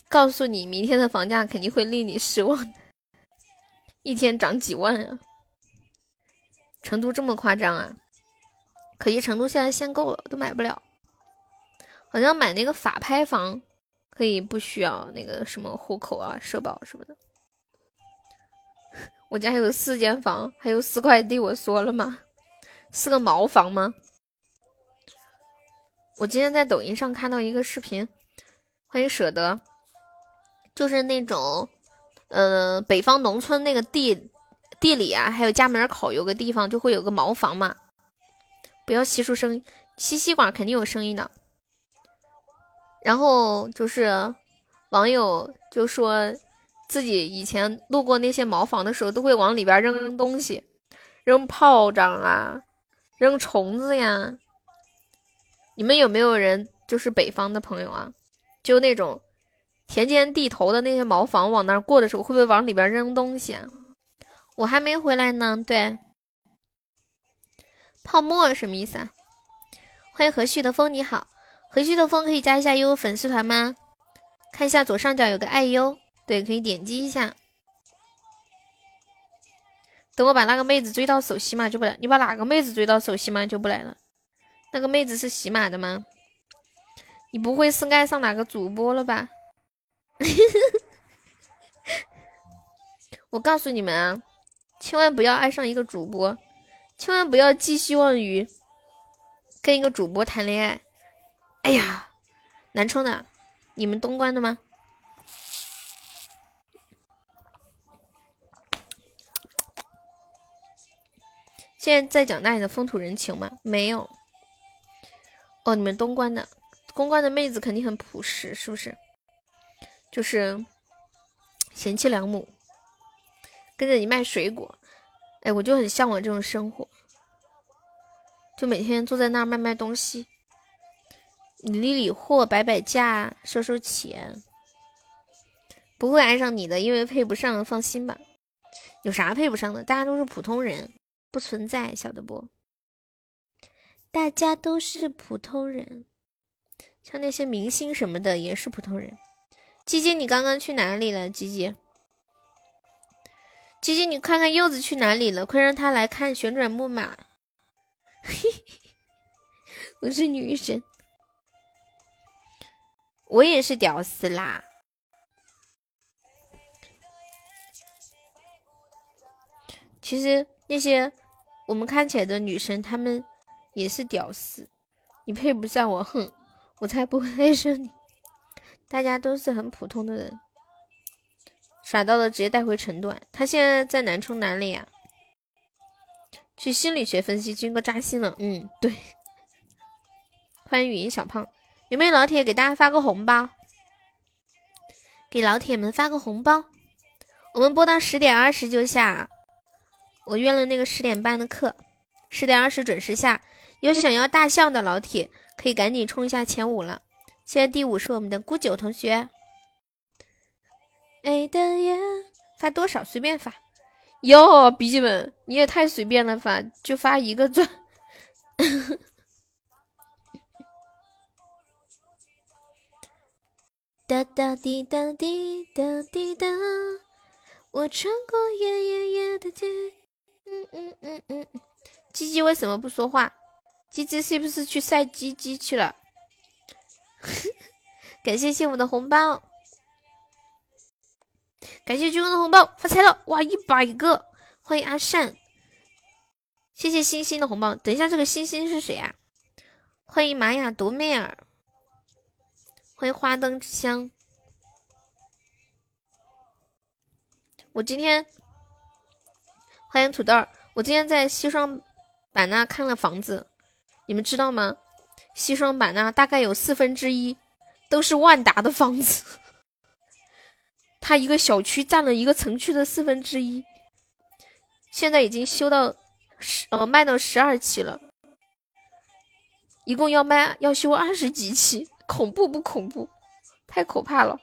告诉你，明天的房价肯定会令你失望，一天涨几万啊！成都这么夸张啊？可惜成都现在限购了，都买不了。好像买那个法拍房可以不需要那个什么户口啊、社保什么的。我家有四间房，还有四块地，我说了吗？四个茅房吗？我今天在抖音上看到一个视频，欢迎舍得，就是那种，呃，北方农村那个地地里啊，还有家门口有个地方就会有个茅房嘛。不要吸出声音，吸吸管肯定有声音的。然后就是网友就说。自己以前路过那些茅房的时候，都会往里边扔东西，扔炮仗啊，扔虫子呀。你们有没有人就是北方的朋友啊？就那种田间地头的那些茅房，往那过的时候，会不会往里边扔东西啊？我还没回来呢。对，泡沫什么意思啊？欢迎和煦的风，你好，和煦的风可以加一下悠悠粉丝团吗？看一下左上角有个爱优。对，可以点击一下。等我把那个妹子追到手，喜马就不来。你把哪个妹子追到手，喜马就不来了。那个妹子是喜马的吗？你不会是爱上哪个主播了吧？(laughs) 我告诉你们啊，千万不要爱上一个主播，千万不要寄希望于跟一个主播谈恋爱。哎呀，南充的，你们东关的吗？现在在讲那里的风土人情吗？没有。哦，你们东关的，东关的妹子肯定很朴实，是不是？就是贤妻良母，跟着你卖水果。哎，我就很向往这种生活，就每天坐在那儿卖卖东西，理理货，摆摆架，收收钱。不会爱上你的，因为配不上，放心吧。有啥配不上的？大家都是普通人。不存在，晓得不？大家都是普通人，像那些明星什么的也是普通人。鸡鸡，你刚刚去哪里了？鸡鸡，鸡鸡，你看看柚子去哪里了？快让他来看旋转木马。嘿 (laughs) 我是女神，我也是屌丝啦。其实那些。我们看起来的女生，她们也是屌丝，你配不上我，哼，我才不会爱上你。大家都是很普通的人，耍到了直接带回成都。他现在在南充哪里呀？去心理学分析，军哥扎心了。嗯，对。(laughs) 欢迎语音小胖，有没有老铁给大家发个红包？给老铁们发个红包。我们播到十点二十就下。我约了那个十点半的课，十点二十准时下。有想要大象的老铁，可以赶紧冲一下前五了。现在第五是我们的孤九同学。爱的夜发多少随便发。哟，笔记本你也太随便了，发就发一个钻。哒哒滴哒滴哒滴哒，我穿过夜夜夜的街。嗯嗯嗯嗯，鸡鸡为什么不说话？鸡鸡是不是去晒鸡鸡去了？(laughs) 感谢幸福的红包，感谢军哥的红包，发财了！哇，一百个！欢迎阿善，谢谢星星的红包。等一下，这个星星是谁啊？欢迎玛雅独妹儿，欢迎花灯之乡。我今天。欢迎土豆儿，我今天在西双版纳看了房子，你们知道吗？西双版纳大概有四分之一都是万达的房子，它一个小区占了一个城区的四分之一，现在已经修到十呃卖到十二期了，一共要卖要修二十几期，恐怖不恐怖？太可怕了！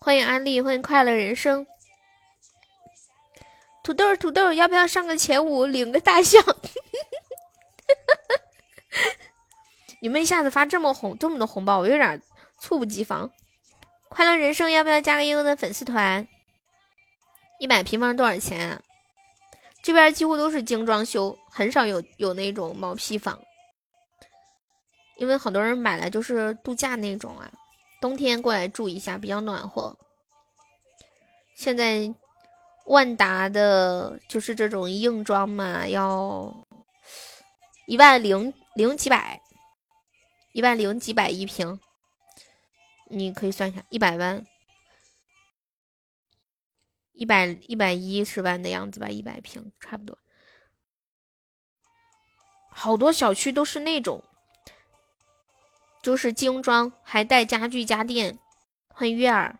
欢迎安利，欢迎快乐人生。土豆土豆，要不要上个前五，领个大象？(laughs) 你们一下子发这么红这么多红包，我有点猝不及防。快乐人生，要不要加个悠悠的粉丝团？一百平方多少钱？啊？这边几乎都是精装修，很少有有那种毛坯房，因为很多人买来就是度假那种啊。冬天过来住一下，比较暖和。现在万达的就是这种硬装嘛，要一万零零几百，一万零几百一平，你可以算一下，一百万，一百一百一十万的样子吧，一百平差不多。好多小区都是那种，就是精装，还带家具家电，很悦耳。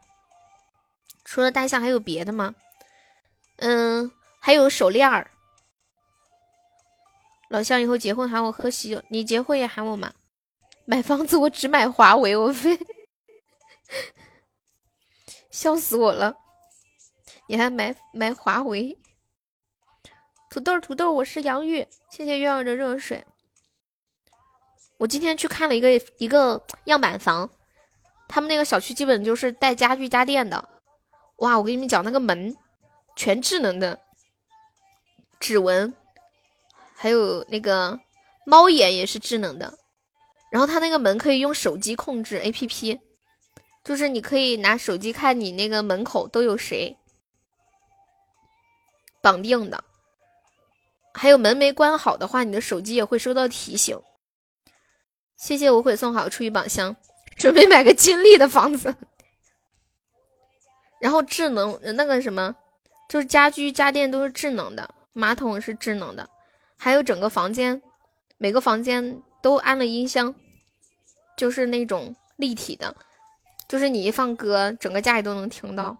除了大象还有别的吗？嗯，还有手链儿。老乡以后结婚喊我喝喜酒，你结婚也喊我吗？买房子我只买华为，我非 (laughs) 笑死我了！你还买买华为？土豆土豆，我是杨玉，谢谢月儿的热水。我今天去看了一个一个样板房，他们那个小区基本就是带家具家电的。哇，我跟你们讲，那个门全智能的，指纹，还有那个猫眼也是智能的。然后它那个门可以用手机控制 APP，就是你可以拿手机看你那个门口都有谁绑定的。还有门没关好的话，你的手机也会收到提醒。谢谢无悔送好出于宝箱，准备买个金立的房子。然后智能那个什么，就是家居家电都是智能的，马桶是智能的，还有整个房间，每个房间都安了音箱，就是那种立体的，就是你一放歌，整个家里都能听到。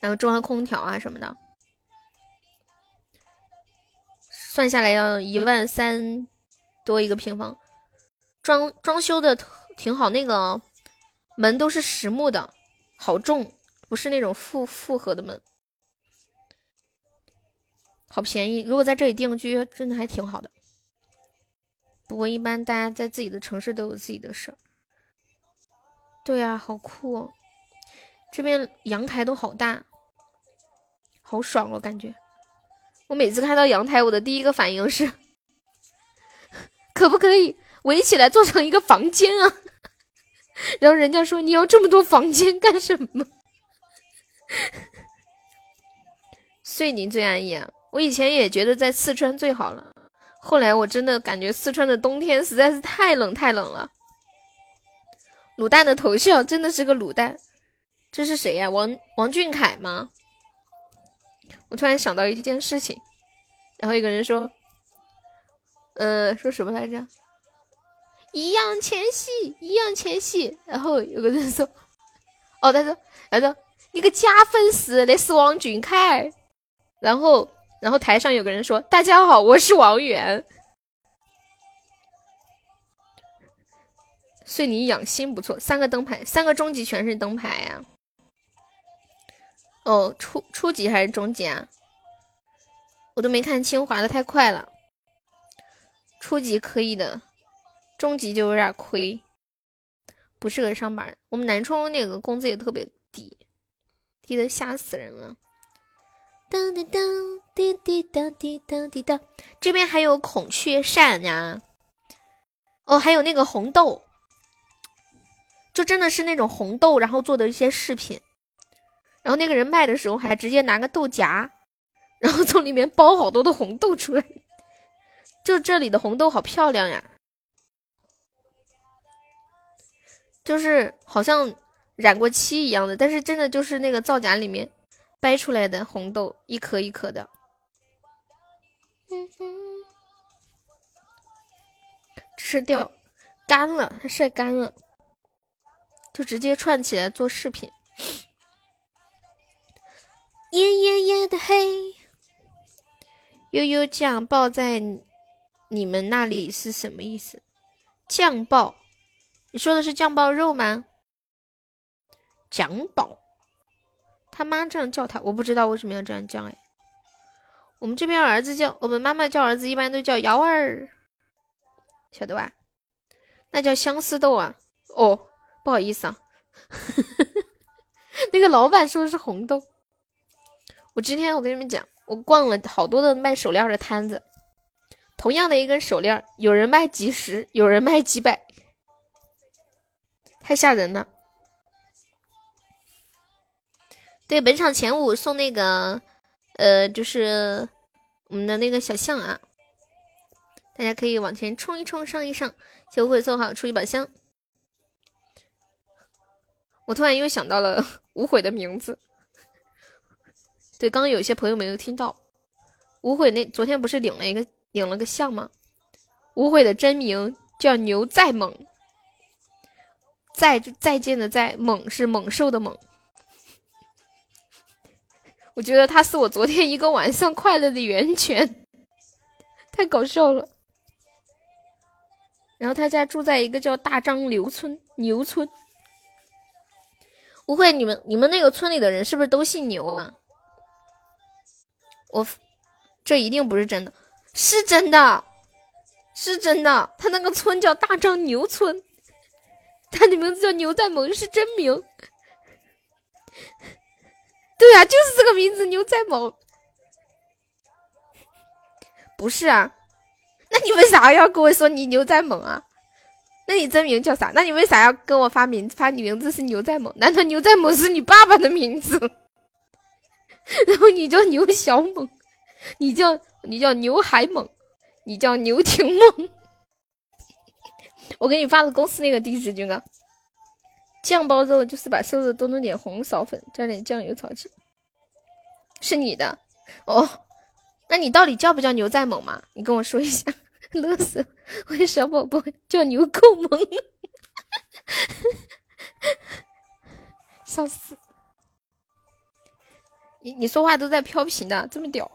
然后装了空调啊什么的。算下来要一万三多一个平方，装装修的挺好，那个门都是实木的，好重，不是那种复复合的门，好便宜。如果在这里定居，真的还挺好的。不过一般大家在自己的城市都有自己的事儿。对呀，好酷哦！这边阳台都好大，好爽哦，感觉。我每次看到阳台，我的第一个反应是，(laughs) 可不可以围起来做成一个房间啊？(laughs) 然后人家说你要这么多房间干什么？(laughs) 遂宁最安逸啊！我以前也觉得在四川最好了，后来我真的感觉四川的冬天实在是太冷太冷了。卤蛋的头像真的是个卤蛋，这是谁呀？王王俊凯吗？我突然想到一件事情，然后一个人说：“呃，说什么来着？易烊千玺，易烊千玺。”然后有个人说：“哦，他说，他说你个假粉丝，那是王俊凯。”然后，然后台上有个人说：“大家好，我是王源。”遂你养心不错，三个灯牌，三个终极全是灯牌呀。哦，初初级还是中级啊？我都没看清，滑的太快了。初级可以的，中级就有点亏，不适合上班。我们南充那个工资也特别低，低的吓死人了。当当当，滴滴答滴答滴答。这边还有孔雀扇呀，哦，还有那个红豆，就真的是那种红豆，然后做的一些饰品。然后那个人卖的时候还直接拿个豆荚，然后从里面剥好多的红豆出来，就这里的红豆好漂亮呀，就是好像染过漆一样的，但是真的就是那个造假里面掰出来的红豆，一颗一颗的。吃掉，干了，它晒干了，就直接串起来做视频。耶耶耶的黑，悠悠酱爆在你们那里是什么意思？酱爆，你说的是酱爆肉吗？蒋宝，他妈这样叫他，我不知道为什么要这样叫哎。我们这边儿子叫我们妈妈叫儿子一般都叫瑶儿，晓得吧？那叫相思豆啊。哦，不好意思啊，(laughs) 那个老板说的是红豆。我今天我跟你们讲，我逛了好多的卖手链的摊子，同样的一根手链，有人卖几十，有人卖几百，太吓人了。对，本场前五送那个，呃，就是我们的那个小象啊，大家可以往前冲一冲，上一上，就会送好出一把香。我突然又想到了 (laughs) 无悔的名字。对，刚刚有些朋友没有听到，无悔那昨天不是领了一个领了个像吗？无悔的真名叫牛再猛，再再见的再猛是猛兽的猛。我觉得他是我昨天一个晚上快乐的源泉，太搞笑了。然后他家住在一个叫大张牛村，牛村。不会，你们你们那个村里的人是不是都姓牛啊？我这一定不是真的，是真的，是真的。他那个村叫大张牛村，他的名字叫牛在萌，是真名。对啊，就是这个名字，牛在萌。不是啊，那你为啥要跟我说你牛在萌啊？那你真名叫啥？那你为啥要跟我发名发你名字是牛在猛？难道牛在猛是你爸爸的名字？(laughs) 然后你叫牛小猛，你叫你叫牛海猛，你叫牛挺猛。我给你发的公司那个地址，军哥。酱包肉就是把瘦肉多弄点红苕粉，加点酱油炒起。是你的哦？那你到底叫不叫牛在猛嘛？你跟我说一下。乐死！我的小宝宝叫牛够萌，笑死！你你说话都在飘屏的，这么屌，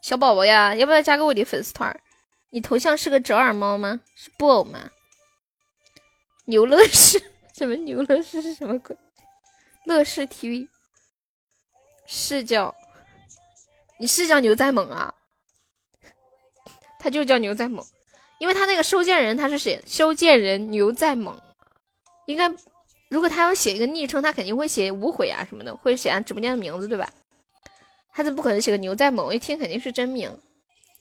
小宝宝呀，要不要加个我的粉丝团？你头像是个折耳猫吗？是布偶吗？牛乐视什么牛乐视是什么鬼？乐视 TV 是叫你是叫牛在猛啊？他就叫牛在猛，因为他那个收件人他是写收件人牛在猛，应该。如果他要写一个昵称，他肯定会写无悔啊什么的，会写他直播间的名字，对吧？他这不可能写个牛在某，一听肯定是真名。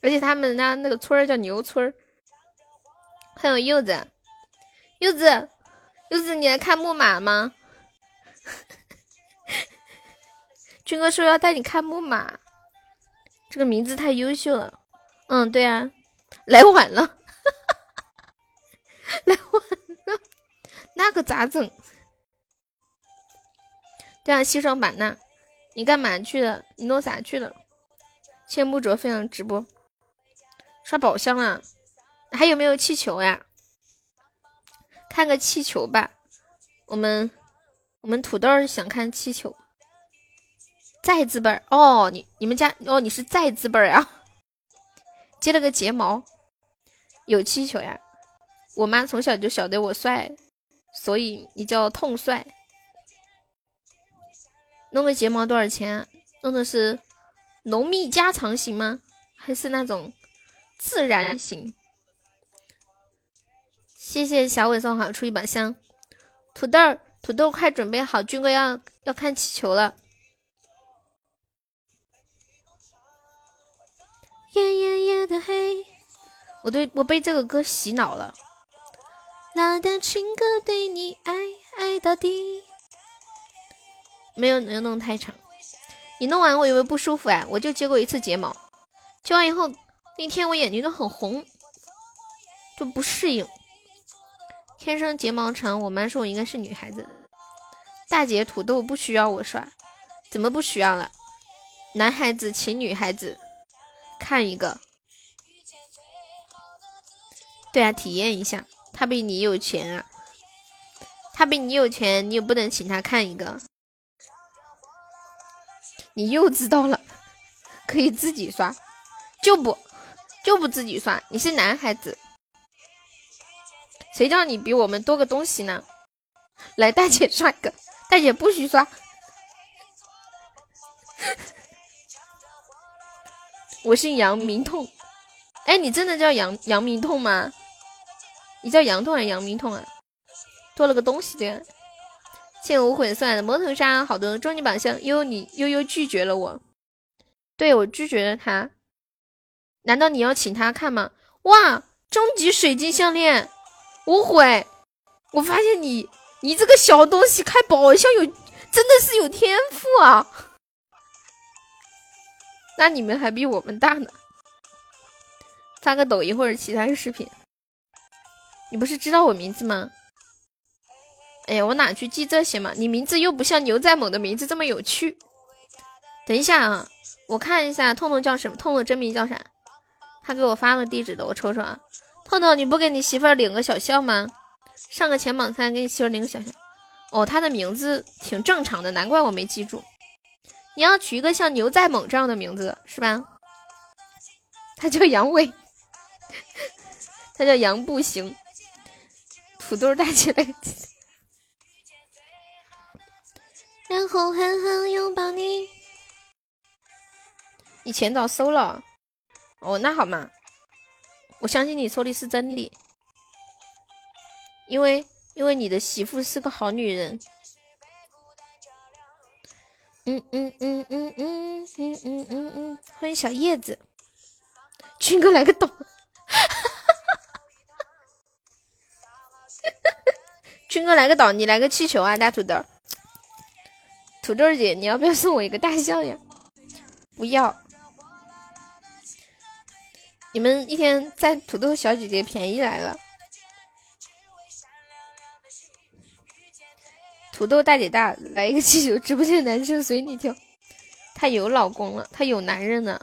而且他们家那个村儿叫牛村儿。还有柚子，柚子，柚子，你来看木马吗？(laughs) 军哥说要带你看木马，这个名字太优秀了。嗯，对啊，来晚了，来晚了，(laughs) 那可咋整？对啊，西双版纳，你干嘛去了？你弄啥去了？千木卓分享直播，刷宝箱啊？还有没有气球呀？看个气球吧。我们我们土豆想看气球。在字辈儿哦，你你们家哦，你是在字辈儿啊？接了个睫毛，有气球呀？我妈从小就晓得我帅，所以你叫痛帅。弄个睫毛多少钱？弄的是浓密加长型吗？还是那种自然型？谢谢小伟送好出一把香，土豆土豆快准备好，军哥要要看气球了。夜夜夜的黑，我对我被这个歌洗脑了。那段情歌对你爱爱到底。没有，没有弄太长。你弄完我以为不舒服哎，我就接过一次睫毛，接完以后那天我眼睛都很红，就不适应。天生睫毛长，我妈说我应该是女孩子。大姐土豆不需要我刷，怎么不需要了？男孩子请女孩子看一个。对啊，体验一下，他比你有钱啊，他比你有钱，你又不能请他看一个。你又知道了，可以自己刷，就不就不自己刷。你是男孩子，谁叫你比我们多个东西呢？来，大姐刷一个，大姐不许刷。(laughs) 我姓杨，明痛。哎，你真的叫杨杨明痛吗？你叫杨痛还是杨明痛啊？多了个东西的。谢无悔送来的魔头杀，好多终极宝箱。悠悠，你悠悠拒绝了我，对我拒绝了他。难道你要请他看吗？哇，终极水晶项链，无悔！我发现你，你这个小东西开宝箱有真的是有天赋啊！那你们还比我们大呢。发个抖音或者其他的视频。你不是知道我名字吗？哎呀，我哪去记这些嘛？你名字又不像牛在猛的名字这么有趣。等一下啊，我看一下痛痛叫什么？痛痛真名叫啥？他给我发个地址的，我瞅瞅啊。痛痛，你不给你媳妇儿领个小校吗？上个前榜三，给你媳妇儿领个小校。哦，他的名字挺正常的，难怪我没记住。你要取一个像牛在猛这样的名字是吧？他叫杨伟，(laughs) 他叫杨步行。土豆带起来，然后狠狠拥抱你。你前早收了，哦，那好嘛，我相信你说的是真的，因为因为你的媳妇是个好女人。嗯嗯嗯嗯嗯嗯嗯嗯嗯，欢迎小叶子，军哥来个倒，军哥来个倒，你来个气球啊，大土豆，土豆姐，你要不要送我一个大象呀？不要。你们一天占土豆小姐姐便宜来了，土豆大姐大来一个气球，直播间男生随你挑。她有老公了，她有男人呢，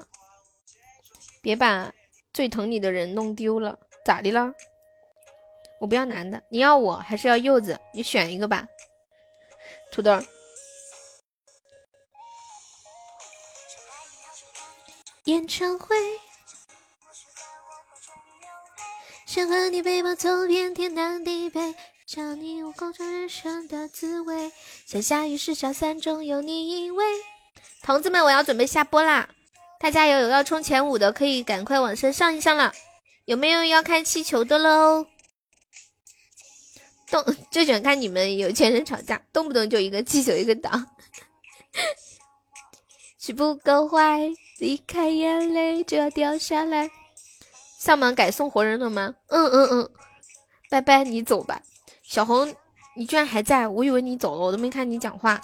别把最疼你的人弄丢了。咋的了？我不要男的，你要我还是要柚子？你选一个吧，土豆。演唱会。想和你背包走遍天南地北，教你我共尝人生的滋味。想下雨时小伞中有你依偎。同志们，我要准备下播啦！大家有要冲前五的，可以赶快往上上一上了。有没有要看气球的喽？动就喜欢看你们有钱人吵架，动不动就一个气球一个岛。是不够坏，离开眼泪就要掉下来。上门改送活人了吗？嗯嗯嗯，拜拜，你走吧。小红，你居然还在，我以为你走了，我都没看你讲话。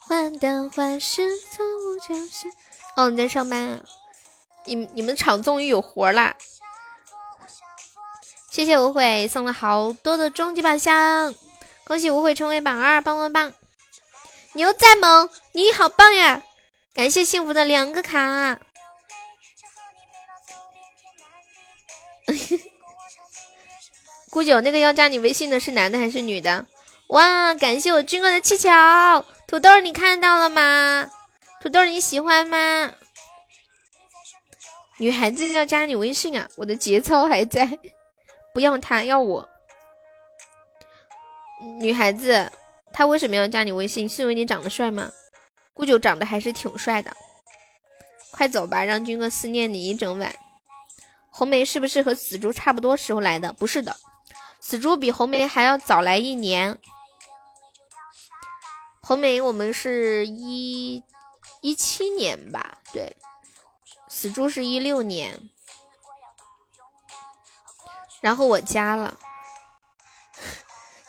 患得患失，错误就是。哦，你在上班啊？你你们厂终于有活啦！谢谢无悔送了好多的终极宝箱，恭喜无悔成为榜二，棒棒棒！牛再猛，你好棒呀！感谢幸福的两个卡。(laughs) 顾九，那个要加你微信的是男的还是女的？哇，感谢我军哥的气球，土豆你看到了吗？土豆你喜欢吗？女孩子要加你微信啊，我的节操还在，不要他，要我。女孩子，他为什么要加你微信？是因为你长得帅吗？顾九长得还是挺帅的，快走吧，让军哥思念你一整晚。红梅是不是和死猪差不多时候来的？不是的，死猪比红梅还要早来一年。红梅我们是一一七年吧？对，死猪是一六年。然后我加了，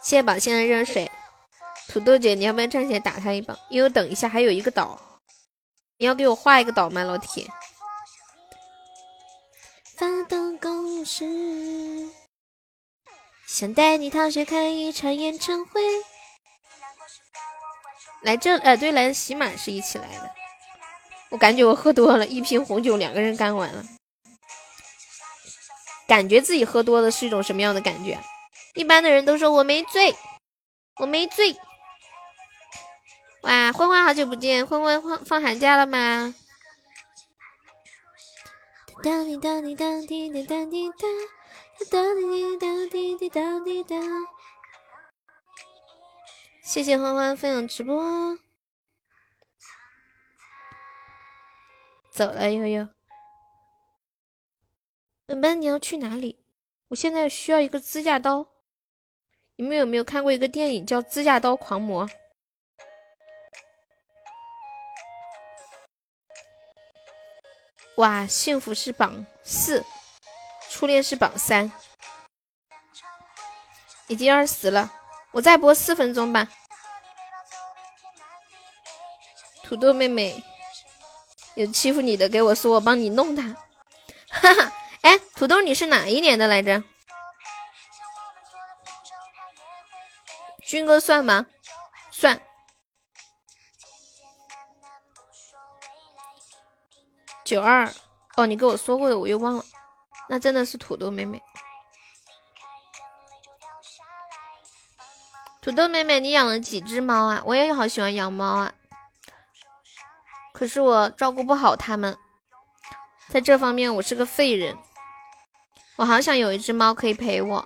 谢谢宝仙的热水。土豆姐，你要不要站起来打他一棒？因为等一下还有一个岛，你要给我画一个岛吗，老铁？发动攻势，想带你逃学看一场演唱会。来这，呃，对，来喜马是一起来的。我感觉我喝多了，一瓶红酒两个人干完了。感觉自己喝多了是一种什么样的感觉？一般的人都说我没醉，我没醉。哇，欢欢好久不见，欢欢放放寒假了吗？当滴当滴当滴哒哒滴哒，哒滴哒滴滴当滴哒。谢谢欢欢分享直播，走了悠悠。本本你要去哪里？我现在需要一个指甲刀。你们有没有看过一个电影叫《指甲刀狂魔》？哇，幸福是榜四，初恋是榜三。已经二十了，我再播四分钟吧。土豆妹妹，有欺负你的给我说，我帮你弄他。哈哈，土豆你是哪一年的来着？军哥算吗？算。九二，哦，你跟我说过的，我又忘了。那真的是土豆妹妹。土豆妹妹，你养了几只猫啊？我也好喜欢养猫啊，可是我照顾不好它们，在这方面我是个废人。我好想有一只猫可以陪我，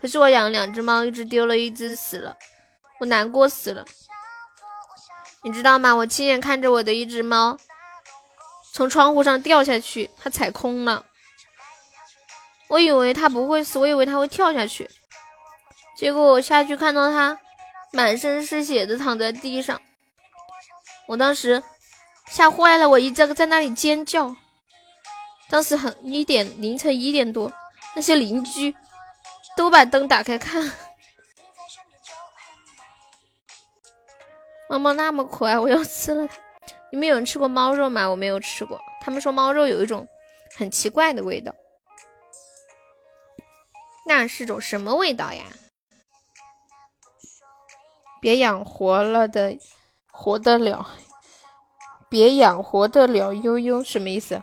可是我养了两只猫，一只丢了，一只死了，我难过死了。你知道吗？我亲眼看着我的一只猫从窗户上掉下去，它踩空了。我以为它不会死，我以为它会跳下去。结果我下去看到它满身是血的躺在地上，我当时吓坏了，我一直在那里尖叫。当时很一点凌晨一点多，那些邻居都把灯打开看。(laughs) 猫猫那么可爱，我要吃了它。你们有人吃过猫肉吗？我没有吃过。他们说猫肉有一种很奇怪的味道，那是种什么味道呀？别养活了的，活得了；别养活得了悠悠，什么意思？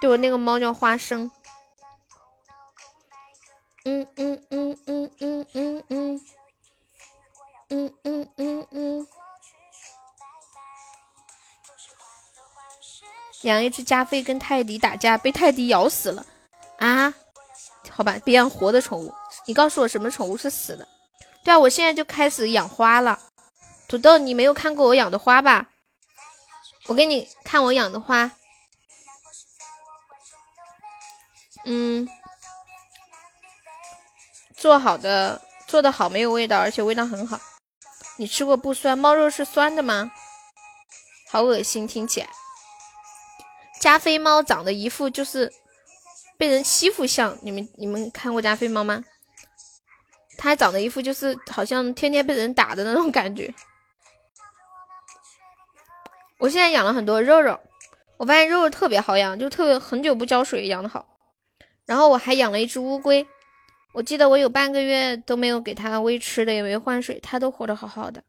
对我那个猫叫花生。嗯嗯嗯嗯嗯嗯嗯嗯嗯嗯嗯。养一只加菲跟泰迪打架，被泰迪咬死了啊？好吧，别养活的宠物。你告诉我什么宠物是死的？对啊，我现在就开始养花了。土豆，你没有看过我养的花吧？我给你看我养的花。嗯，做好的，做的好，没有味道，而且味道很好。你吃过不酸？猫肉是酸的吗？好恶心，听起来。加菲猫长得一副就是被人欺负相，你们你们看过加菲猫吗？它还长得一副就是好像天天被人打的那种感觉。我现在养了很多肉肉，我发现肉肉特别好养，就特别很久不浇水养的好。然后我还养了一只乌龟，我记得我有半个月都没有给它喂吃的，也没换水，它都活得好好的。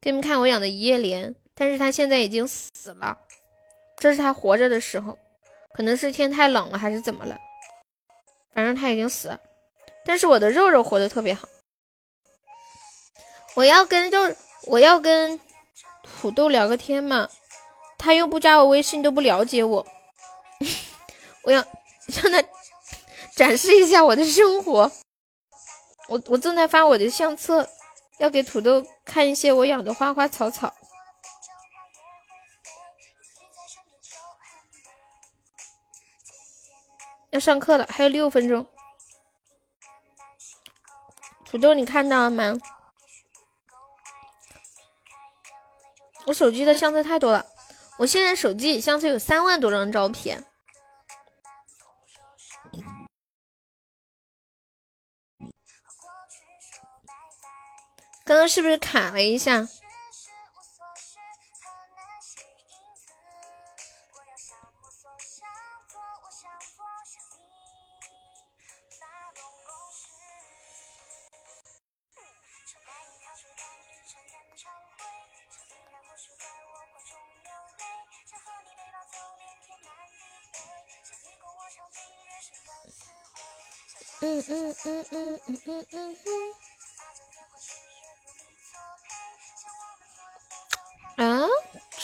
给你们看我养的一叶莲，但是它现在已经死了，这是它活着的时候，可能是天太冷了还是怎么了，反正它已经死了。但是我的肉肉活得特别好，我要跟肉，我要跟土豆聊个天嘛，他又不加我微信，都不了解我，我要向他展示一下我的生活。我我正在发我的相册，要给土豆看一些我养的花花草草。要上课了，还有六分钟。土豆，你看到了吗？我手机的相册太多了，我现在手机相册有三万多张照片。刚刚是不是卡了一下？嗯嗯嗯嗯嗯嗯嗯。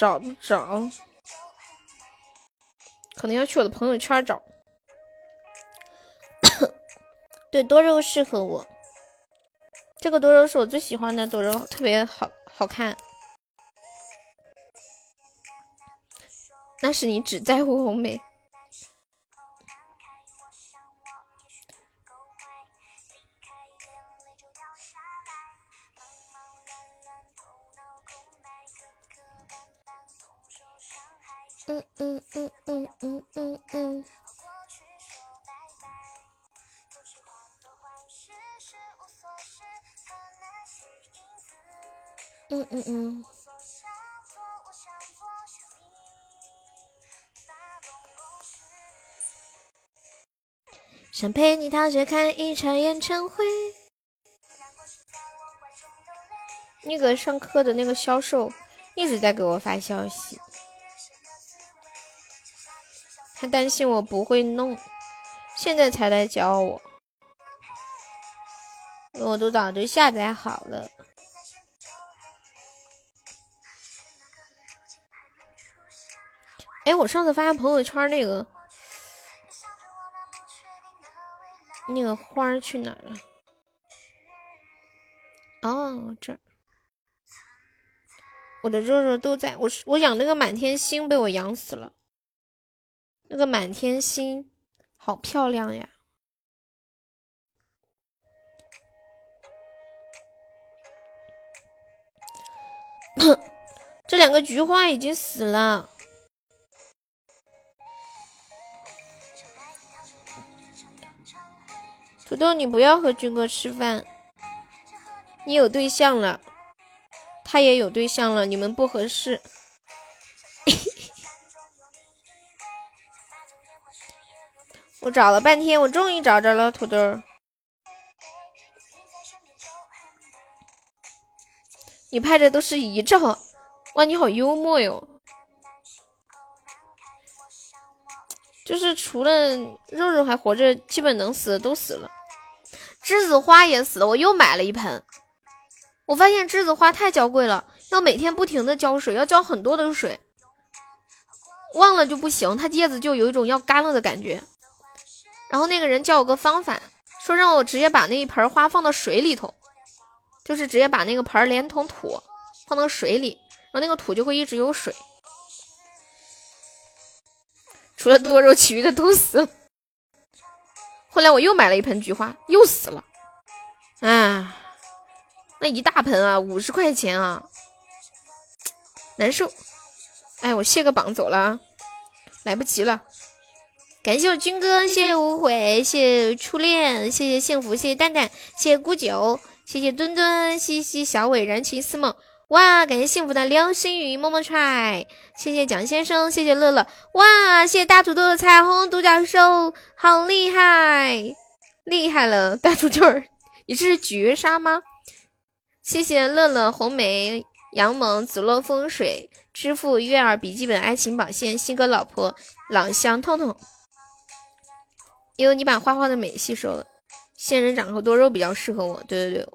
找不着？可能要去我的朋友圈找。对，多肉适合我。这个多肉是我最喜欢的多肉，特别好好看。那是你只在乎红梅。嗯嗯嗯嗯嗯。嗯嗯嗯。想陪你逃学看一场演唱会。那个上课的那个销售一直在给我发消息。他担心我不会弄，现在才来教我。我都早就下载好了。哎，我上次发朋友圈那个。那个花去哪了？哦，这儿，我的肉肉都在我我养那个满天星被我养死了。那个满天星好漂亮呀！(coughs) 这两个菊花已经死了。土豆，你不要和军哥吃饭，你有对象了，他也有对象了，你们不合适。我找了半天，我终于找着了土豆。你拍的都是遗照，哇，你好幽默哟！就是除了肉肉还活着，基本能死的都死了。栀子花也死了，我又买了一盆。我发现栀子花太娇贵了，要每天不停的浇水，要浇很多的水，忘了就不行，它叶子就有一种要干了的感觉。然后那个人教我个方法，说让我直接把那一盆花放到水里头，就是直接把那个盆连同土放到水里，然后那个土就会一直有水。除了多肉，其余的都死了。后来我又买了一盆菊花，又死了，啊，那一大盆啊，五十块钱啊，难受。哎，我卸个榜走了，来不及了。感谢我军哥，谢谢无悔，谢谢初恋，谢谢幸福，谢谢蛋蛋，谢谢孤九，谢谢墩墩，西西小伟燃情似梦。哇，感谢幸福的流星雨，么么踹！谢谢蒋先生，谢谢乐乐，哇，谢谢大土豆的彩虹独角兽，好厉害，厉害了，大土豆，你这是绝杀吗？谢谢乐乐红梅杨萌紫落风水支付月儿笔记本爱情保鲜新哥老婆朗香痛痛，因为你把花花的美吸收了，仙人掌和多肉比较适合我，对对对，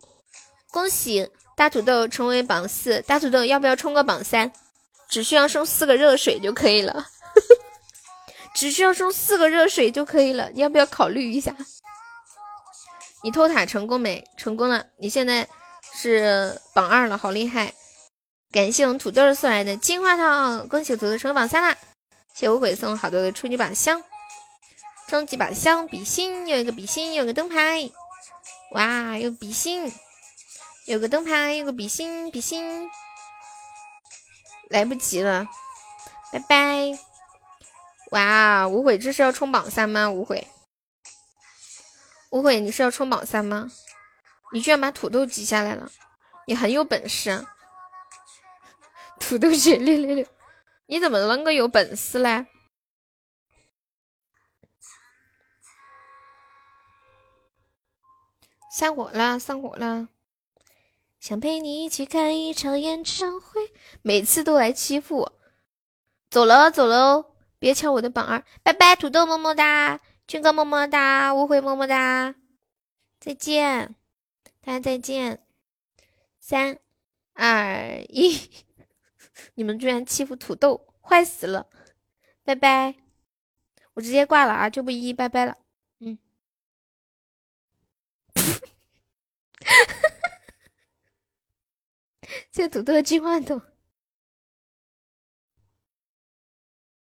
恭喜。大土豆成为榜四，大土豆要不要冲个榜三？只需要送四个热水就可以了，(laughs) 只需要送四个热水就可以了，你要不要考虑一下？你偷塔成功没？成功了，你现在是榜二了，好厉害！感谢我们土豆送来的金话筒，恭喜土豆成为榜三啦！谢无悔送好多的初级宝箱，终极宝箱比心，有一个比心，有个灯牌，哇，有比心。有个灯牌，有个比心，比心，来不及了，拜拜！哇，无悔，这是要冲榜三吗？无悔，无悔，你是要冲榜三吗？你居然把土豆挤下来了，你很有本事啊！土豆姐六六六，你怎么能够有本事嘞？散伙了，散伙了。想陪你一起看一场演唱会，每次都来欺负我。走了走了哦，别抢我的榜二，拜拜！土豆么么哒，军哥么么哒，误会么么哒，再见，大家再见。三二一，(laughs) 你们居然欺负土豆，坏死了！拜拜，我直接挂了啊，就不一一拜拜了。哈哈哈这土豆进化的